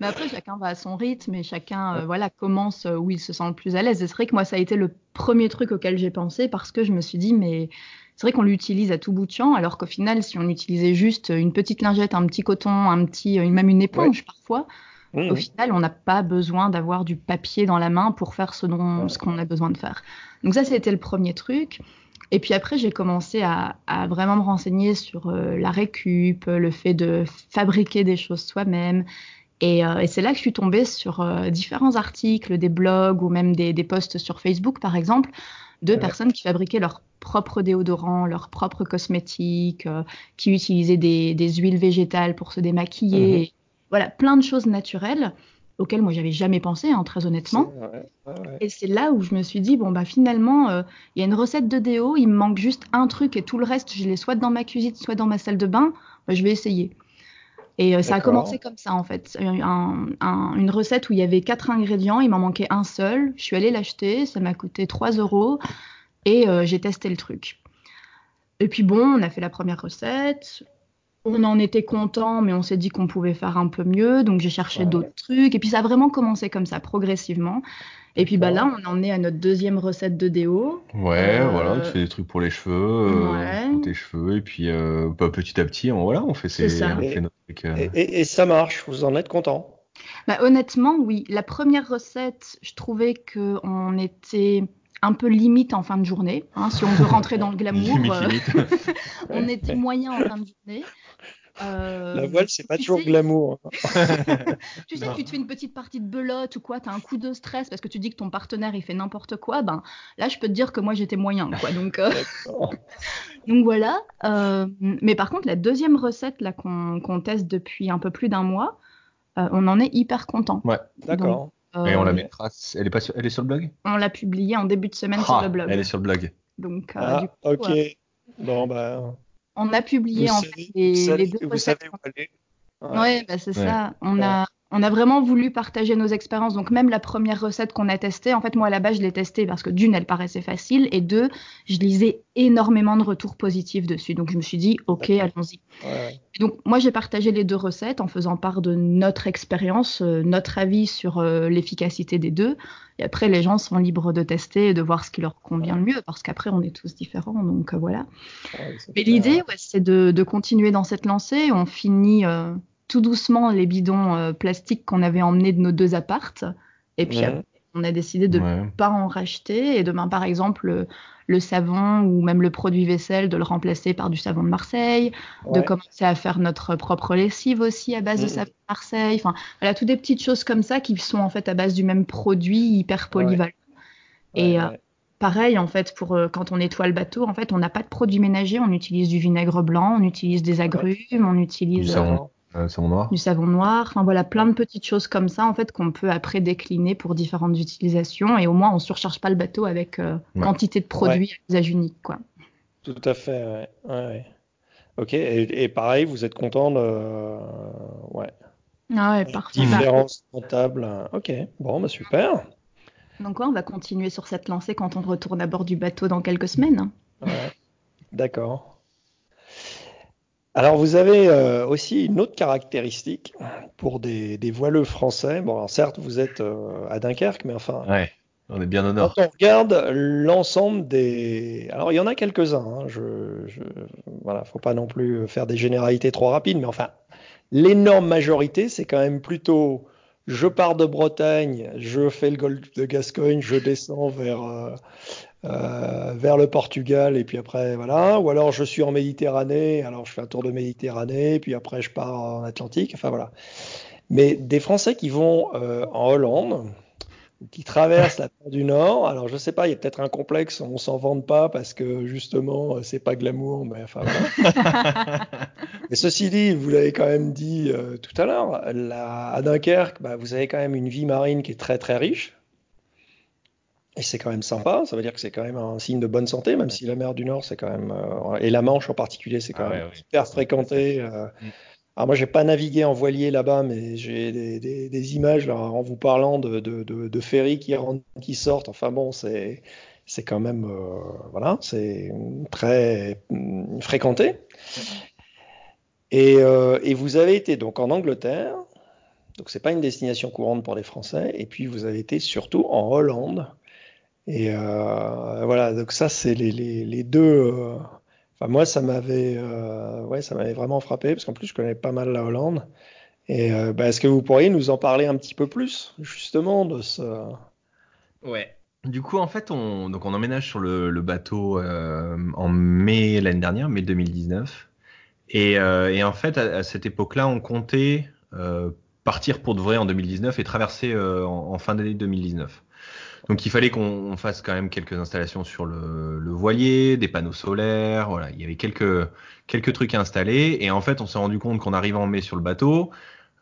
Mais après, chacun va à son rythme et chacun euh, voilà, commence euh, où il se sent le plus à l'aise. Et c'est vrai que moi, ça a été le premier truc auquel j'ai pensé parce que je me suis dit, mais c'est vrai qu'on l'utilise à tout bout de champ, alors qu'au final, si on utilisait juste une petite lingette, un petit coton, un petit, euh, même une éponge parfois, mmh, au final, on n'a pas besoin d'avoir du papier dans la main pour faire ce, dont, ce qu'on a besoin de faire. Donc ça, c'était le premier truc. Et puis après, j'ai commencé à, à, vraiment me renseigner sur la récup, le fait de fabriquer des choses soi-même, euh, et, c'est là que je suis tombée sur euh, différents articles, des blogs ou même des, posts sur Facebook, par exemple, de personnes qui fabriquaient leurs propres déodorants, leurs propres cosmétiques, euh, qui utilisaient des, huiles végétales pour se démaquiller. Mhm. Voilà, plein de choses naturelles auxquelles moi j'avais jamais pensé, hein, très honnêtement. Et c'est là où je me suis dit bon bah finalement il y a une recette de déo, il me manque juste un truc et tout le reste je l'ai soit dans ma cuisine, soit dans ma salle de bain. Bah, je vais essayer. Et euh, ça a commencé comme ça en fait. une recette où il y avait quatre ingrédients, il m'en manquait un seul. Je suis allée l'acheter, ça m'a coûté 3 euros et euh, j'ai testé le truc. Et puis bon, on a fait la première recette. On en était content, mais on s'est dit qu'on pouvait faire un peu mieux, donc j'ai cherché d'autres trucs. Et puis ça a vraiment commencé comme ça, progressivement. Et puis bah là, on en est à notre deuxième recette de déo. Ouais, euh, voilà, tu fais des trucs pour les cheveux, pour tes cheveux, et puis bah, petit à petit, on, voilà, on fait, ces, on fait notre et, ça marche, vous en êtes content? Bah, Honnêtement, oui. La première recette, je trouvais qu'on était un peu limite en fin de journée. Hein, si on veut rentrer dans le glamour, euh, on était moyen en fin de journée. Euh, la voile, c'est pas toujours glamour. Tu sais, tu te fais une petite partie de belote ou quoi, tu as un coup de stress parce que tu dis que ton partenaire il fait n'importe quoi, ben là je peux te dire que moi j'étais moyen quoi. Donc, euh, donc voilà. Euh, mais par contre, la deuxième recette là qu'on teste depuis un peu plus d'un mois, on en est hyper content. Ouais, d'accord. Et on la mettra. Elle est, pas sur, elle est sur le blog? On l'a publiée en début de semaine sur ah, le blog. Elle est sur le blog. Donc, ah, du coup, ok. Bon, bah. On a publié en fait les, deux recettes. Ouais, bah, c'est ça. On a on a vraiment voulu partager nos expériences. Donc même la première recette qu'on a testée, en fait moi à la base je l'ai testée parce que d'une elle paraissait facile et deux je lisais énormément de retours positifs dessus. Donc je me suis dit ok allons-y. Donc moi j'ai partagé les deux recettes en faisant part de notre expérience, euh, notre avis sur euh, l'efficacité des deux. Et après les gens sont libres de tester et de voir ce qui leur convient le mieux parce qu'après on est tous différents. Donc euh, voilà. Mais l'idée c'est de, de, continuer dans cette lancée. On finit tout doucement les bidons euh, plastiques qu'on avait emmenés de nos deux appartes. Et puis on a décidé de ne pas en racheter. Et demain, par exemple, le, savon ou même le produit vaisselle, de le remplacer par du savon de Marseille. De commencer à faire notre propre lessive aussi à base de savon de Marseille. Enfin, voilà, toutes des petites choses comme ça qui sont en fait à base du même produit, hyper polyvalent. Et euh, pareil, en fait, pour euh, quand on nettoie le bateau, en fait, on n'a pas de produit ménager. On utilise du vinaigre blanc, on utilise des agrumes, on utilise. Euh, savon noir. Du savon noir. Enfin voilà, plein de petites choses comme ça en fait qu'on peut après décliner pour différentes utilisations et au moins on surcharge pas le bateau avec euh, quantité de produits à usage unique quoi. Tout à fait. Ouais. Ok. Et, pareil, vous êtes content de ouais. Ah ouais, parfait. Différence comptable. Ok. Bon, bah super. Donc ouais, on va continuer sur cette lancée quand on retourne à bord du bateau dans quelques semaines. Ouais. D'accord. Alors vous avez euh, aussi une autre caractéristique pour des, voileux français. Bon, alors certes, vous êtes euh, à Dunkerque, mais enfin. Ouais, on est bien au nord. Quand on regarde l'ensemble des. Alors il y en a quelques-uns. Hein, je, je, voilà, faut pas non plus faire des généralités trop rapides, mais enfin, l'énorme majorité, c'est quand même plutôt. Je pars de Bretagne, je fais le golfe de Gascogne, je descends vers, euh, vers le Portugal et puis après voilà. Ou alors je suis en Méditerranée alors je fais un tour de Méditerranée puis après je pars en Atlantique enfin voilà. Mais des Français qui vont euh, en Hollande qui traversent la mer du Nord alors je sais pas il y a peut-être un complexe on s'en vante pas parce que justement euh, c'est pas glamour mais enfin voilà. Mais ceci dit vous l'avez quand même dit tout à l'heure à Dunkerque bah, vous avez quand même une vie marine qui est très très riche et c'est quand même sympa, ça veut dire que c'est quand même un signe de bonne santé, même si la mer du Nord, c'est quand même. Euh, et la Manche en particulier, c'est quand ah même super fréquenté. Euh. Mm. Alors moi, j'ai pas navigué en voilier là-bas, mais j'ai des, images là, en vous parlant de, de, de, ferries qui rentrent, qui sortent. Enfin bon, c'est c'est quand même euh, voilà, c'est très mm, fréquenté. Et, et, vous avez été donc en Angleterre, donc c'est pas une destination courante pour les Français. Et puis vous avez été surtout en Hollande. Et euh, voilà, donc ça, c'est les, deux. Euh, enfin, moi, ça m'avait, euh, ouais, vraiment frappé parce qu'en plus, je connais pas mal la Hollande. Et bah, est-ce que vous pourriez nous en parler un petit peu plus, justement, de ce. Ouais. Du coup, en fait, on, donc on emménage sur le, bateau en mai l'année dernière, mai 2019. Et, en fait, à, cette époque-là, on comptait partir pour de vrai en 2019 et traverser en, fin d'année 2019. Donc il fallait qu'on fasse quand même quelques installations sur le, voilier, des panneaux solaires, voilà, il y avait quelques trucs à installer. Et en fait on s'est rendu compte qu'on arrivait en mai sur le bateau,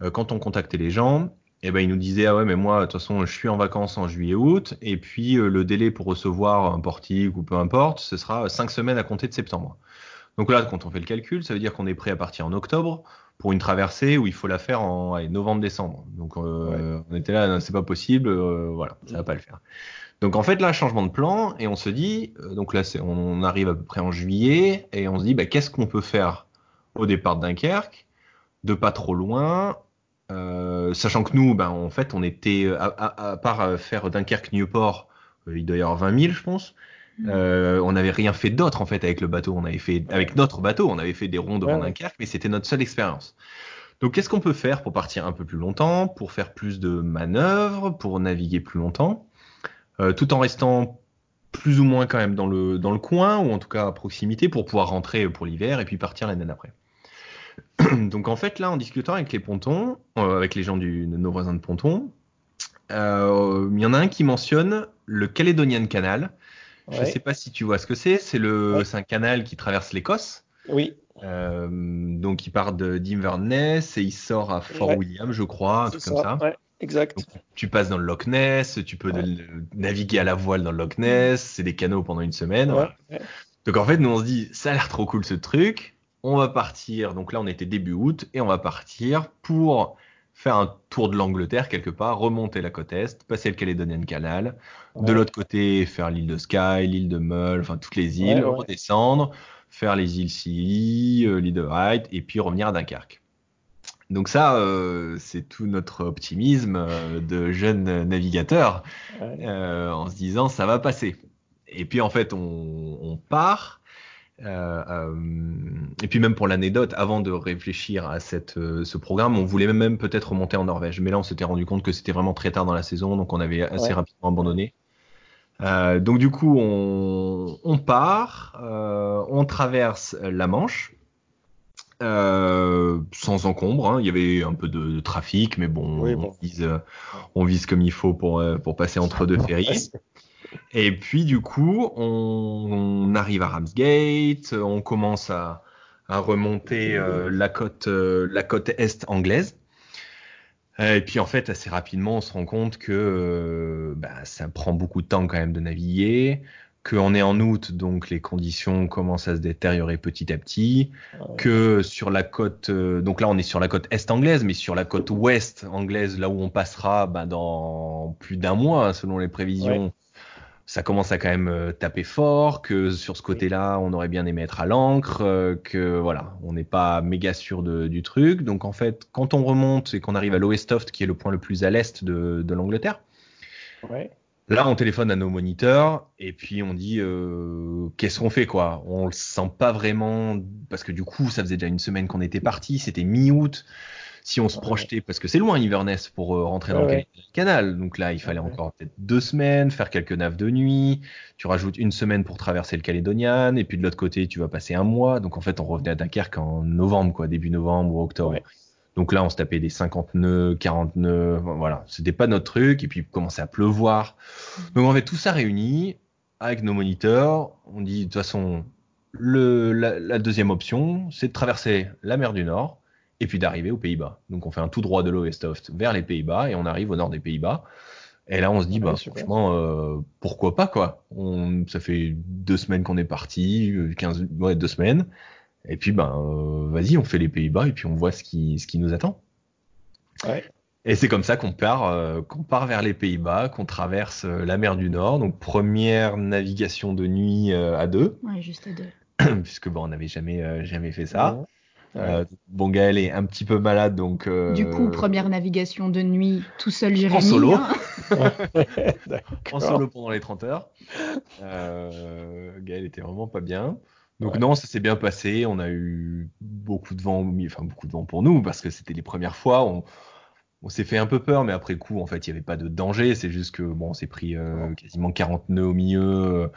euh, quand on contactait les gens, eh ben ils nous disaient ah ouais mais moi de toute façon je suis en vacances en juillet août. Et puis euh, le délai pour recevoir un portique ou peu importe ce sera cinq semaines à compter de septembre. Donc là quand on fait le calcul ça veut dire qu'on est prêt à partir en octobre pour une traversée où il faut la faire en novembre-décembre. Donc euh, on était là, c'est pas possible, euh, voilà, ça va pas le faire. Donc en fait là, changement de plan et on se dit, euh, donc là c'est, on arrive à peu près en juillet et on se dit, bah, qu'est-ce qu'on peut faire au départ de Dunkerque, de pas trop loin, sachant que nous, ben en fait on était, à, à part faire Dunkerque-Newport, il doit y avoir 20 000 je pense. Euh, on n'avait rien fait d'autre en fait avec le bateau. On avait fait avec notre bateau, on avait fait des rondes devant Dunkerque, mais c'était notre seule expérience. Donc qu'est-ce qu'on peut faire pour partir un peu plus longtemps, pour faire plus de manœuvres, pour naviguer plus longtemps, euh, tout en restant plus ou moins quand même dans le dans le coin ou en tout cas à proximité pour pouvoir rentrer pour l'hiver et puis partir l'année d'après? Donc en fait là, en discutant avec les pontons, euh, avec les gens du, de nos voisins de ponton, euh, il y en a un qui mentionne le Caledonian Canal. Je ne sais pas si tu vois ce que c'est. C'est le, c'est un canal qui traverse l'Écosse. Oui. Euh, donc il part d'Inverness et il sort à Fort William, je crois, un truc comme ça. Exact. Donc, tu passes dans le Loch Ness, tu peux naviguer à la voile dans le Loch Ness, c'est des canaux pendant une semaine. Donc en fait, nous on se dit, ça a l'air trop cool ce truc. On va partir. Donc là, on était début août et on va partir pour faire un tour de l'Angleterre quelque part, remonter la côte est, passer le Caledonian Canal, de l'autre côté faire l'île de Skye, l'île de Mull, enfin toutes les îles, redescendre, faire les îles Scilly, euh, l'île de Wright et puis revenir à Dunkerque. Donc ça, euh, c'est tout notre optimisme euh, de jeunes navigateurs en se disant ça va passer. Et puis en fait, on, on part et puis même pour l'anecdote, avant de réfléchir à cette, euh, ce programme, on voulait même, peut-être remonter en Norvège. Mais là, on s'était rendu compte que c'était vraiment très tard dans la saison, donc on avait assez rapidement abandonné. Euh, donc du coup, on, on part, euh, on traverse la Manche. sans encombre, hein. il y avait un peu de, de trafic, mais bon, On, vise, on vise comme il faut pour, pour passer entre deux ferries. Et puis du coup, on, arrive à Ramsgate, on commence à, remonter euh, la côte euh, la côte est anglaise. Et puis en fait, assez rapidement, on se rend compte que euh, bah, ça prend beaucoup de temps quand même de naviguer, qu'on est en août, donc les conditions commencent à se détériorer petit à petit, que sur la côte, donc là on est sur la côte est anglaise, mais sur la côte ouest anglaise, là où on passera bah, dans plus d'un mois, selon les prévisions ça commence à quand même euh, taper fort, que sur ce côté-là, on aurait bien aimé être à l'encre, euh, que voilà, on n'est pas méga sûr de, du truc. Donc en fait, quand on remonte et qu'on arrive à Lowestoft, qui est le point le plus à l'est de, de l'Angleterre, ouais. là on téléphone à nos moniteurs et puis on dit euh, qu'est-ce qu'on fait quoi? On le sent pas vraiment parce que du coup, ça faisait déjà une semaine qu'on était parti, c'était mi-août si on se projetait, parce que c'est loin Inverness pour euh, rentrer dans le canal, donc là il fallait encore peut-être deux semaines, faire quelques naves de nuit, tu rajoutes une semaine pour traverser le Calédonian, et puis de l'autre côté tu vas passer un mois, donc en fait on revenait à Dunkerque en novembre, quoi, début novembre ou octobre. Donc là on se tapait des 50 nœuds, 40 nœuds, voilà, c'était pas notre truc, et puis il commençait à pleuvoir. Donc en fait tout ça réuni, avec nos moniteurs, on dit de toute façon, le, la deuxième option, c'est de traverser la mer du Nord, et puis d'arriver aux Pays-Bas. Donc on fait un tout droit de Lowestoft vers les Pays-Bas et on arrive au nord des Pays-Bas. Et là on se dit bah franchement euh, pourquoi pas quoi. On, ça fait deux semaines qu'on est parti, 15 ouais, deux semaines. Et puis ben euh, vas-y on fait les Pays-Bas et puis on voit ce qui ce qui nous attend. Ouais. Et c'est comme ça qu'on part, euh, qu'on part vers les Pays-Bas, qu'on traverse euh, la mer du Nord. Donc première navigation de nuit euh, à deux. Ouais, juste à deux. Puisque bon, on n'avait jamais jamais fait ça. Euh, bon, Gaël est un petit peu malade, donc. Euh... Du coup, première navigation de nuit, tout seul, Jérémy. En solo. Hein. en solo pendant les 30 heures. Euh, Gaël était vraiment pas bien. Donc ouais. non, ça s'est bien passé. On a eu beaucoup de vent, enfin beaucoup de vent pour nous parce que c'était les premières fois. On, on s'est fait un peu peur, mais après coup, en fait, il n'y avait pas de danger. C'est juste que bon, on s'est pris euh, quasiment 40 nœuds au milieu.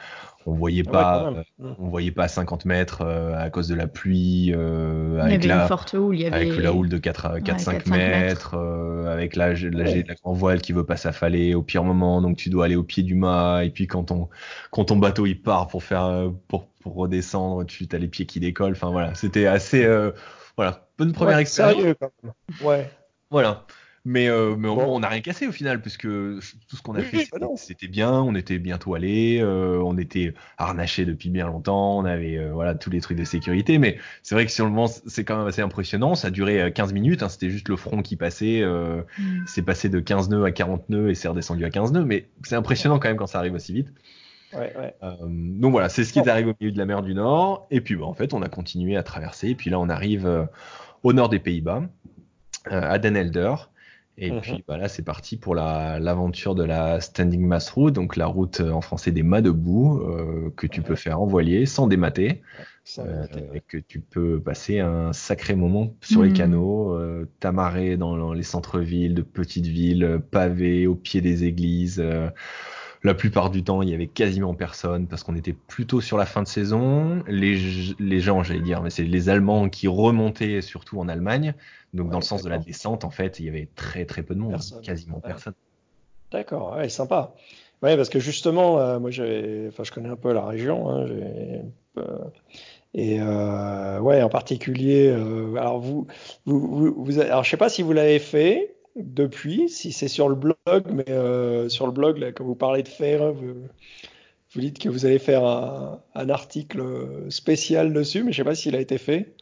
On voyait ah pas, ouais, euh, on voyait pas 50 mètres euh, à cause de la pluie. Euh, avec il y avait la, une forte houle. Il y avait... Avec la houle de 4, 4 ouais, 5 mètres, avec la, la, la, la grand voile qui veut pas s'affaler au pire moment. Donc tu dois aller au pied du mât. Et puis quand ton, quand ton bateau il part pour faire, pour, pour redescendre, tu as les pieds qui décollent. Enfin voilà, c'était assez, voilà, bonne première expérience. Sérieux quand même. Ouais. Voilà. Mais, euh, mais bon. on n'a rien cassé au final, puisque tout ce qu'on a oui, fait, c'était bah bien. On était bien toilé, euh, on était harnaché depuis bien longtemps, on avait euh, voilà tous les trucs de sécurité. Mais c'est vrai que sur le moment, c'est quand même assez impressionnant. Ça a duré 15 minutes, hein, c'était juste le front qui passait. Mm. C'est passé de 15 nœuds à 40 nœuds et c'est redescendu à 15 nœuds. Mais c'est impressionnant quand même quand ça arrive aussi vite. Ouais, ouais. donc voilà, c'est ce qui est arrivé au milieu de la mer du Nord. Et puis bah, en fait, on a continué à traverser. Et puis là, on arrive au nord des Pays-Bas, à Den Helder. Et mmh. puis bah, là, c'est parti pour l'aventure de la Standing Mass Route, donc la route en français des mâts debout, euh, que tu peux faire en voilier sans démater, euh, et que tu peux passer un sacré moment sur mmh. les canaux, euh, t'amarrer dans les centres-villes, de petites villes, pavées au pied des églises. La plupart du temps, il y avait quasiment personne parce qu'on était plutôt sur la fin de saison. Les, les gens, j'allais dire, mais c'est les Allemands qui remontaient surtout en Allemagne. Donc, dans le sens de la descente, en fait, il y avait très très peu de monde, quasiment personne. D'accord, ouais, sympa. Ouais, parce que justement, euh, moi, enfin, je connais un peu la région. Hein, et euh, ouais, en particulier, euh, alors vous, vous, vous, vous, alors je sais pas si vous l'avez fait depuis, si c'est sur le blog, mais euh, sur le blog, là, quand vous parlez de faire, vous, vous dites que vous allez faire un, article spécial dessus, mais je sais pas s'il a été fait.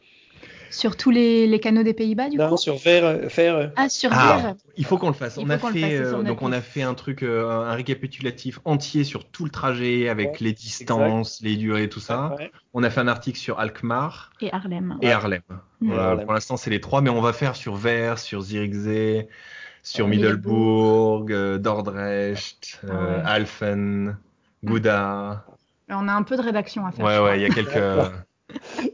Sur tous les, les canaux des Pays-Bas, du non, coup sur Faire. faire. Ah, sur ah, Il faut qu'on le fasse. On a fait, euh, donc on a fait un truc, euh, un récapitulatif entier sur tout le trajet avec ouais, les distances, exact. les durées, tout ça. Ouais. On a fait un article sur Alkmaar. Et Harlem. Et Harlem. Mmh. Euh, pour l'instant, c'est les trois, mais on va faire sur Vers, sur Zierikzee, sur oh, Middelburg, euh, Dordrecht, ouais. Alphen, Gouda. On a un peu de rédaction à faire. Ouais, ouais, il y a quelques.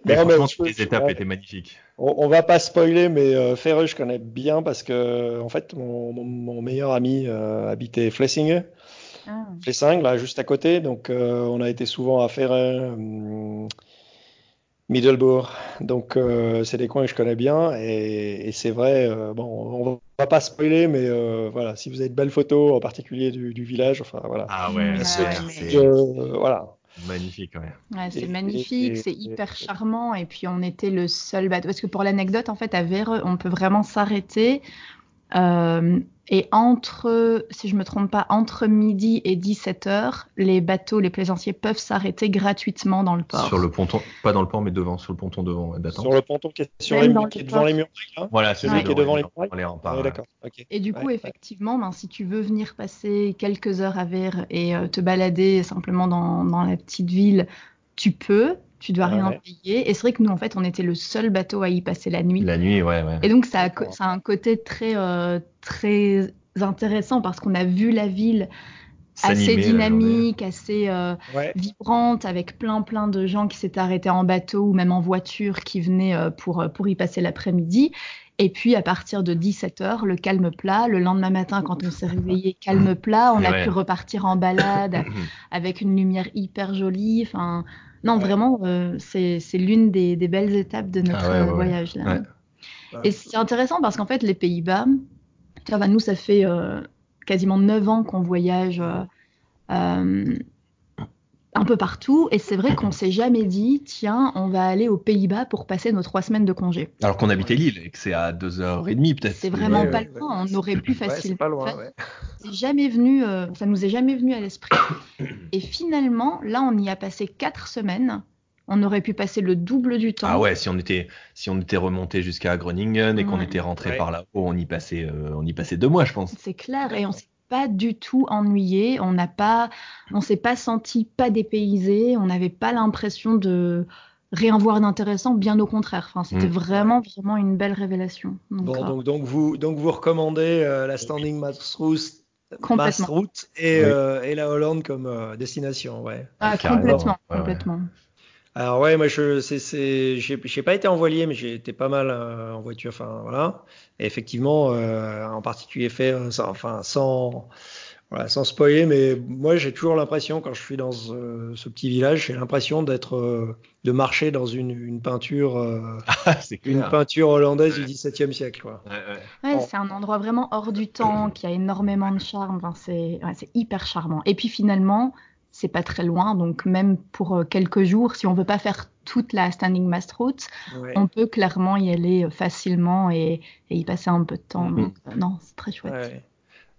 Mais non, les étapes ouais. étaient magnifiques. On, on, va pas spoiler, mais euh, Ferreux, je connais bien parce que, en fait, mon, mon, mon meilleur ami euh, habitait Flessinge. Ah. Flessing, là, juste à côté. Donc, euh, on a été souvent à Ferreux, hum, Middelbourg. Donc, euh, c'est des coins que je connais bien. Et, et c'est vrai, euh, bon, on va pas spoiler, mais euh, voilà, si vous avez de belles photos, en particulier du, du village, enfin, voilà. Ah ouais, c'est. voilà. Magnifique, ouais. ouais c'est magnifique, c'est hyper charmant. Et puis, on était le seul bateau. Parce que pour l'anecdote, en fait, à Véreux, on peut vraiment s'arrêter. Euh, et entre, si je me trompe pas, entre midi et 17 heures, les bateaux, les plaisanciers peuvent s'arrêter gratuitement dans le port. Sur le ponton, pas dans le port, mais devant, sur le ponton devant. Sur le ponton qui est, sur les, qui est devant les murs. Là voilà, c'est celui qui est devant les murs. Ah, d'accord. Okay. Et du coup, ouais, effectivement, ben, si tu veux venir passer quelques heures à Vert et euh, te balader simplement dans, dans la petite ville, tu peux tu dois rien ouais. payer. Et c'est vrai que nous, en fait, on était le seul bateau à y passer la nuit. La nuit, ouais, ouais. Et donc, ça a, ça a un côté très, euh, très intéressant parce qu'on a vu la ville assez dynamique, assez euh, ouais. vibrante, avec plein, plein de gens qui s'étaient arrêtés en bateau ou même en voiture qui venaient euh, pour, pour y passer l'après-midi. Et puis, à partir de 17h, le calme plat. Le lendemain matin, quand on s'est réveillé, calme plat. On a ouais. pu repartir en balade avec une lumière hyper jolie. Enfin, non, ouais. vraiment, euh, c'est l'une des, des, belles étapes de notre ah ouais, voyage. Là. Et c'est intéressant parce qu'en fait, les Pays-Bas, nous, ça fait euh, quasiment 9 ans qu'on voyage euh, euh, un peu partout. Et c'est vrai qu'on s'est jamais dit, tiens, on va aller aux Pays-Bas pour passer nos trois semaines de congé. Alors qu'on habitait Lille et que c'est à 2h30 peut-être. C'est vraiment ouais, pas ouais, loin. On aurait pu facilement. pas loin, C'est jamais venu, euh, ça nous est jamais venu à l'esprit. Et finalement, là, on y a passé quatre semaines. On aurait pu passer le double du temps. Ah ouais, si on était, si on était remonté jusqu'à Groningen et qu'on était rentré par là-haut, on y passait, euh, on y passait deux mois, je pense. C'est clair, et on s'est pas du tout ennuyé. On n'a pas, on s'est pas senti pas dépaysé. On n'avait pas l'impression de rien voir d'intéressant, bien au contraire. Enfin, c'était mmh. vraiment, vraiment une belle révélation. Donc, bon, euh... donc, donc, vous, donc vous recommandez euh, la Standing Mass Route, Mass Route et, oui. euh, et, la Hollande comme euh, destination, ouais. Ah, complètement, ouais, complètement. Alors ouais, moi je c'est c'est j'ai pas été en voilier, mais j'ai été pas mal euh, en voiture, enfin voilà. Et effectivement, euh, en particulier fait, euh, sans, enfin sans voilà, sans spoiler, mais moi j'ai toujours l'impression quand je suis dans ce, ce petit village, j'ai l'impression d'être euh, de marcher dans une, une peinture ah, une peinture hollandaise ouais. du XVIIe siècle quoi. Ouais, ouais. ouais c'est un endroit vraiment hors du temps qui a énormément de charme. Enfin, c'est c'est hyper charmant. Et puis finalement c'est pas très loin, donc même pour euh, quelques jours, si on veut pas faire toute la Standing Mast Route, ouais. on peut clairement y aller euh, facilement et, et y passer un peu de temps. Donc, euh, non, c'est très chouette. Ouais.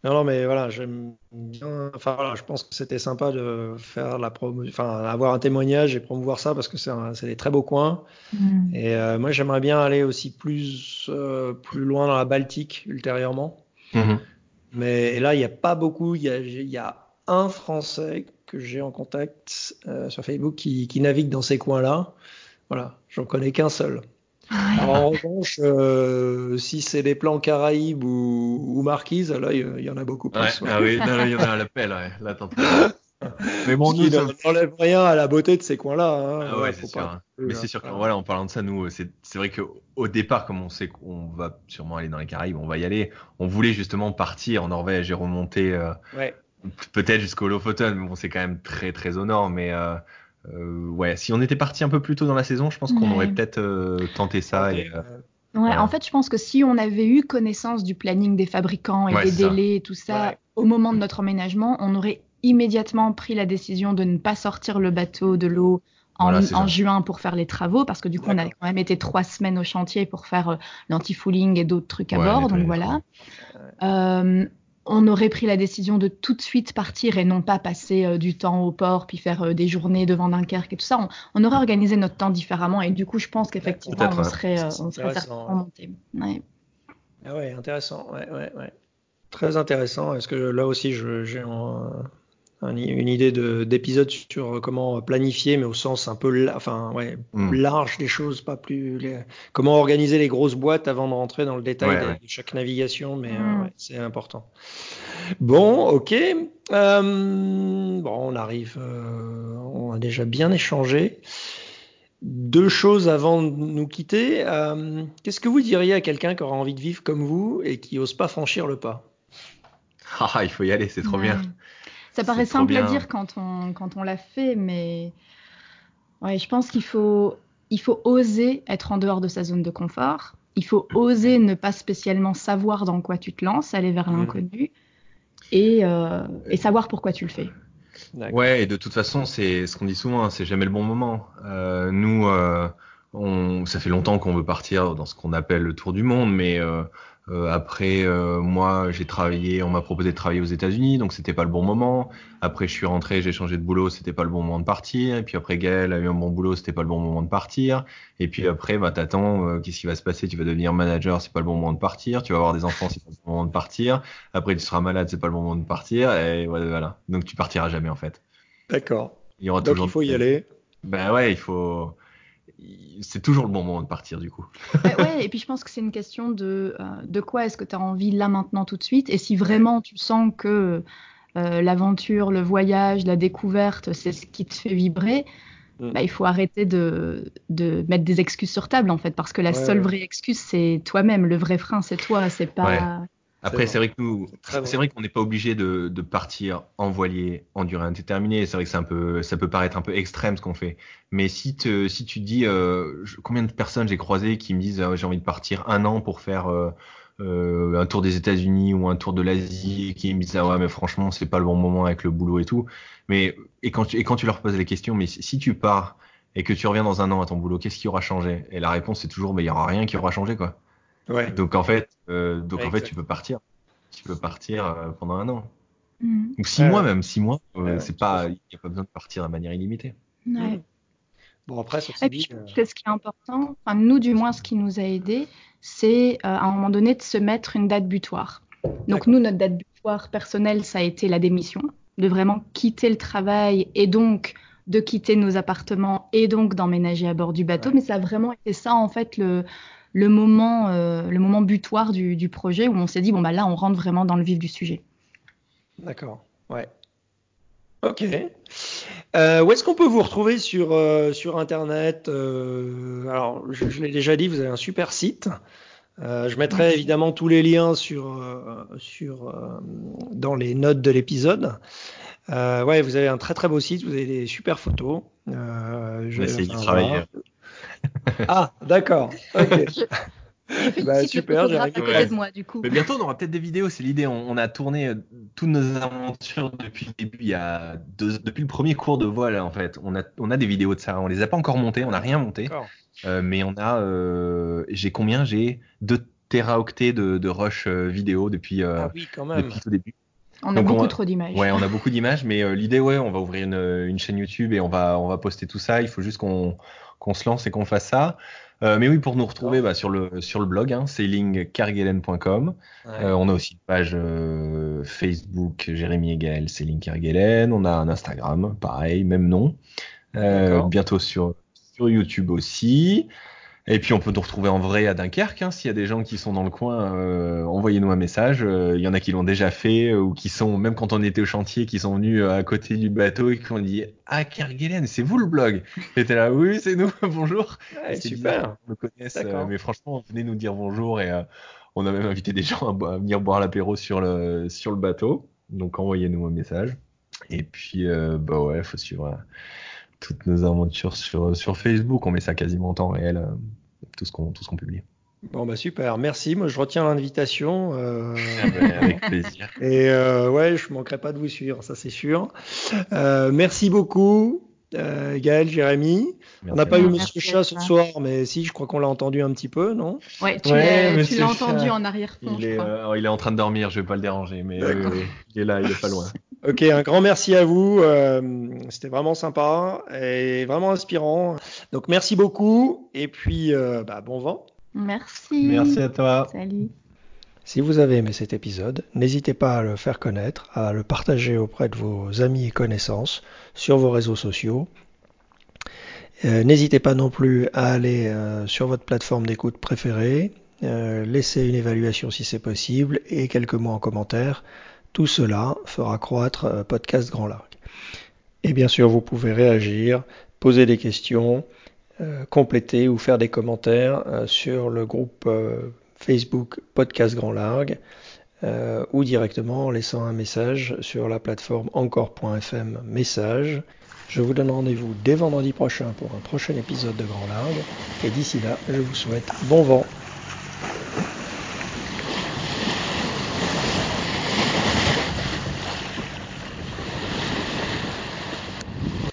Non, non, mais voilà, j'aime bien. Enfin, voilà, je pense que c'était sympa de faire la promo, enfin, avoir un témoignage et promouvoir ça parce que c'est des très beaux coins. Mm. Et euh, moi, j'aimerais bien aller aussi plus, euh, plus loin dans la Baltique ultérieurement. Mm. Mais là, il n'y a pas beaucoup. Il y a, y a un Français que j'ai en contact euh, sur Facebook qui, qui, navigue dans ces coins-là. Voilà, j'en connais qu'un seul. en revanche, euh, si c'est des plans Caraïbes ou, ou Marquise, là, il y, y, en a beaucoup plus. Ouais, ouais. Ah oui, il y en a à l'appel, ouais. Là, mais bon, nous, ça n'enlève rien à la beauté de ces coins-là. Hein. Ah ouais, c'est sûr. Hein. Mais c'est sûr que, voilà, en parlant de ça, nous, c'est vrai qu'au départ, comme on sait qu'on va sûrement aller dans les Caraïbes, on va y aller. On voulait justement partir en Norvège et remonter euh, ouais peut-être jusqu'au Lofoten, mais bon, c'est quand même très très au nord. Mais euh, euh, ouais, si on était parti un peu plus tôt dans la saison, je pense qu'on aurait peut-être tenté ça. Et, ouais, en fait, je pense que si on avait eu connaissance du planning des fabricants et des délais et tout ça au moment de notre emménagement, on aurait immédiatement pris la décision de ne pas sortir le bateau de l'eau en, juin pour faire les travaux, parce que du coup, on a quand même été trois semaines au chantier pour faire euh, l'anti-fooling et d'autres trucs à bord. Donc voilà. Euh, on aurait pris la décision de tout de suite partir et non pas passer euh, du temps au port puis faire des journées devant Dunkerque et tout ça. On, aurait organisé notre temps différemment et du coup, je pense qu'effectivement, on, serait, on serait certainement monté. Ah ouais, intéressant. Ouais, ouais, ouais. Très intéressant. Est-ce que là aussi, j'ai une idée d'épisode sur comment planifier, mais au sens un peu enfin, ouais, hmm. large des choses, pas plus. comment organiser les grosses boîtes avant de rentrer dans le détail de, chaque navigation, mais euh, hmm. c'est important. Bon, ok. Euh, bon, on arrive. Euh, on a déjà bien échangé. Deux choses avant de nous quitter. Qu'est-ce que vous diriez à quelqu'un qui aura envie de vivre comme vous et qui n'ose pas franchir le pas? Ah, il faut y aller, c'est trop bien. Ça paraît simple à dire quand on, quand on l'a fait, mais ouais, je pense qu'il faut, il faut oser être en dehors de sa zone de confort. Il faut oser ne pas spécialement savoir dans quoi tu te lances, aller vers mmh. l'inconnu et, euh, et, savoir pourquoi tu le fais. Ouais, et de toute façon, c'est ce qu'on dit souvent, hein, c'est jamais le bon moment. Euh, nous, euh, on, ça fait longtemps qu'on veut partir dans ce qu'on appelle le tour du monde, mais euh, après, euh, moi, j'ai travaillé, on m'a proposé de travailler aux États-Unis, donc c'était pas le bon moment. Après, je suis rentré, j'ai changé de boulot, c'était pas le bon moment de partir. Et puis après, Gaël a eu un bon boulot, c'était pas le bon moment de partir. Et puis après, bah, t'attends, euh, qu'est-ce qui va se passer? Tu vas devenir manager, c'est pas le bon moment de partir. Tu vas avoir des enfants, c'est pas le bon moment de partir. Après, tu seras malade, c'est pas le bon moment de partir. Et voilà. Donc, tu partiras jamais en fait. D'accord. Il y aura donc, il faut y aller. Ben ouais, il faut c'est toujours le bon moment de partir du coup. ouais, et puis je pense que c'est une question de, euh, de quoi est-ce que tu as envie là maintenant tout de suite? Et si vraiment tu sens que euh, l'aventure, le voyage, la découverte, c'est ce qui te fait vibrer, mm. bah, il faut arrêter de, de, mettre des excuses sur table en fait. Parce que la seule vraie excuse, c'est toi-même. Le vrai frein, c'est toi. C'est pas. Après, c'est vrai que nous, c'est vrai qu'on n'est pas obligé de, de, partir en voilier en durée indéterminée. C'est vrai que c'est un peu, ça peut paraître un peu extrême ce qu'on fait. Mais si, te, si tu dis euh, combien de personnes j'ai croisées qui me disent euh, j'ai envie de partir un an pour faire euh, euh, un tour des États-Unis ou un tour de l'Asie, qui me disent ah ouais mais franchement c'est pas le bon moment avec le boulot et tout. Mais et quand tu, et quand tu leur poses les questions, mais si tu pars et que tu reviens dans un an à ton boulot, qu'est-ce qui aura changé? Et la réponse c'est toujours mais il y aura rien qui aura changé quoi. Ouais. Donc en fait, euh, donc en fait, tu peux partir. Tu peux partir euh, pendant un an. Mm. Ou six mois même, six mois. Euh, c'est pas, il n'y a pas besoin de partir de manière illimitée. Ouais. Bon après, ça Et puis, ce qui est important, enfin, nous du moins, ce qui nous a aidé, c'est à un moment donné de se mettre une date butoir. Donc nous, notre date butoir personnelle, ça a été la démission, de vraiment quitter le travail et donc de quitter nos appartements et donc d'emménager à bord du bateau. Mais ça a vraiment été ça en fait le le moment, euh, le moment butoir du, projet où on s'est dit bon bah là on rentre vraiment dans le vif du sujet. D'accord, ouais. Ok. Euh, où est-ce qu'on peut vous retrouver sur, euh, sur Internet Alors, je, l'ai déjà dit, vous avez un super site. je mettrai évidemment tous les liens sur, sur, dans les notes de l'épisode. ouais, vous avez un très très beau site, vous avez des super photos. je vais essayer de travailler. Ah, d'accord. bah, super, j'ai de moi du coup. Mais bientôt on aura peut-être des vidéos, c'est l'idée. On, a tourné euh, toutes nos aventures depuis le début, il y a depuis le premier cours de voile en fait. On a, on a des vidéos de ça, on les a pas encore montées, on n'a rien monté. Euh, mais on a, euh, j'ai combien? J'ai 2 téraoctets de, de rush vidéo depuis, ah oui, quand même. depuis tout début. On a beaucoup trop d'images. Ouais, on a beaucoup d'images, mais l'idée, ouais, on va ouvrir une, une, chaîne YouTube et on va, on va poster tout ça. Il faut juste qu'on qu'on se lance et qu'on fasse ça. Euh, mais oui, pour nous retrouver bah, sur, le, sur le blog, hein. Euh, on a aussi une page euh, Facebook Jérémy et Gaël, Sailing. On a un Instagram, pareil, même nom. bientôt sur, sur YouTube aussi. Et puis on peut nous retrouver en vrai à Dunkerque. Hein, S'il y a des gens qui sont dans le coin, euh, envoyez-nous un message. Euh, il y en a qui l'ont déjà fait euh, ou qui sont, même quand on était au chantier, qui sont venus à côté du bateau et qui ont dit Ah, Kerguelen, c'est vous le blog J'étais là, oui, c'est nous, bonjour. Ouais, super. on me connaisse, mais franchement, venez nous dire bonjour et on a même invité des gens à, venir boire l'apéro sur le, sur le bateau. Donc envoyez-nous un message. Et puis, euh, bah ouais, faut suivre toutes nos aventures sur, sur Facebook. On met ça quasiment en temps réel, tout ce qu'on tout ce qu'on publie. Bon bah super, merci. Moi je retiens l'invitation. Euh... Ah bah, avec plaisir. Et euh, ouais, je manquerai pas de vous suivre, ça c'est sûr. Euh, merci beaucoup. Euh, Gaël, Jérémy. on n'a pas eu Monsieur Chat ce soir, mais si, je crois qu'on l'a entendu un petit peu, non? Ouais, tu l'as entendu en arrière-fond. Il, est, euh, il est en train de dormir, je vais pas le déranger, mais il est là, il est pas loin. Ok, un grand merci à vous. Euh, C'était vraiment sympa et vraiment inspirant. Donc merci beaucoup et puis euh, bah, bon vent. Merci. Merci à toi. Salut. Si vous avez aimé cet épisode, n'hésitez pas à le faire connaître, à le partager auprès de vos amis et connaissances sur vos réseaux sociaux. Euh, n'hésitez pas non plus à aller euh, sur votre plateforme d'écoute préférée, euh, laisser une évaluation si c'est possible et quelques mots en commentaire. Tout cela fera croître Podcast Grand Largue. Et bien sûr, vous pouvez réagir, poser des questions, compléter ou faire des commentaires sur le groupe Facebook Podcast Grand Largue euh, ou directement en laissant un message sur la plateforme encore.fm message. Je vous donne rendez-vous dès vendredi prochain pour un prochain épisode de Grand Largue et d'ici là, je vous souhaite bon vent.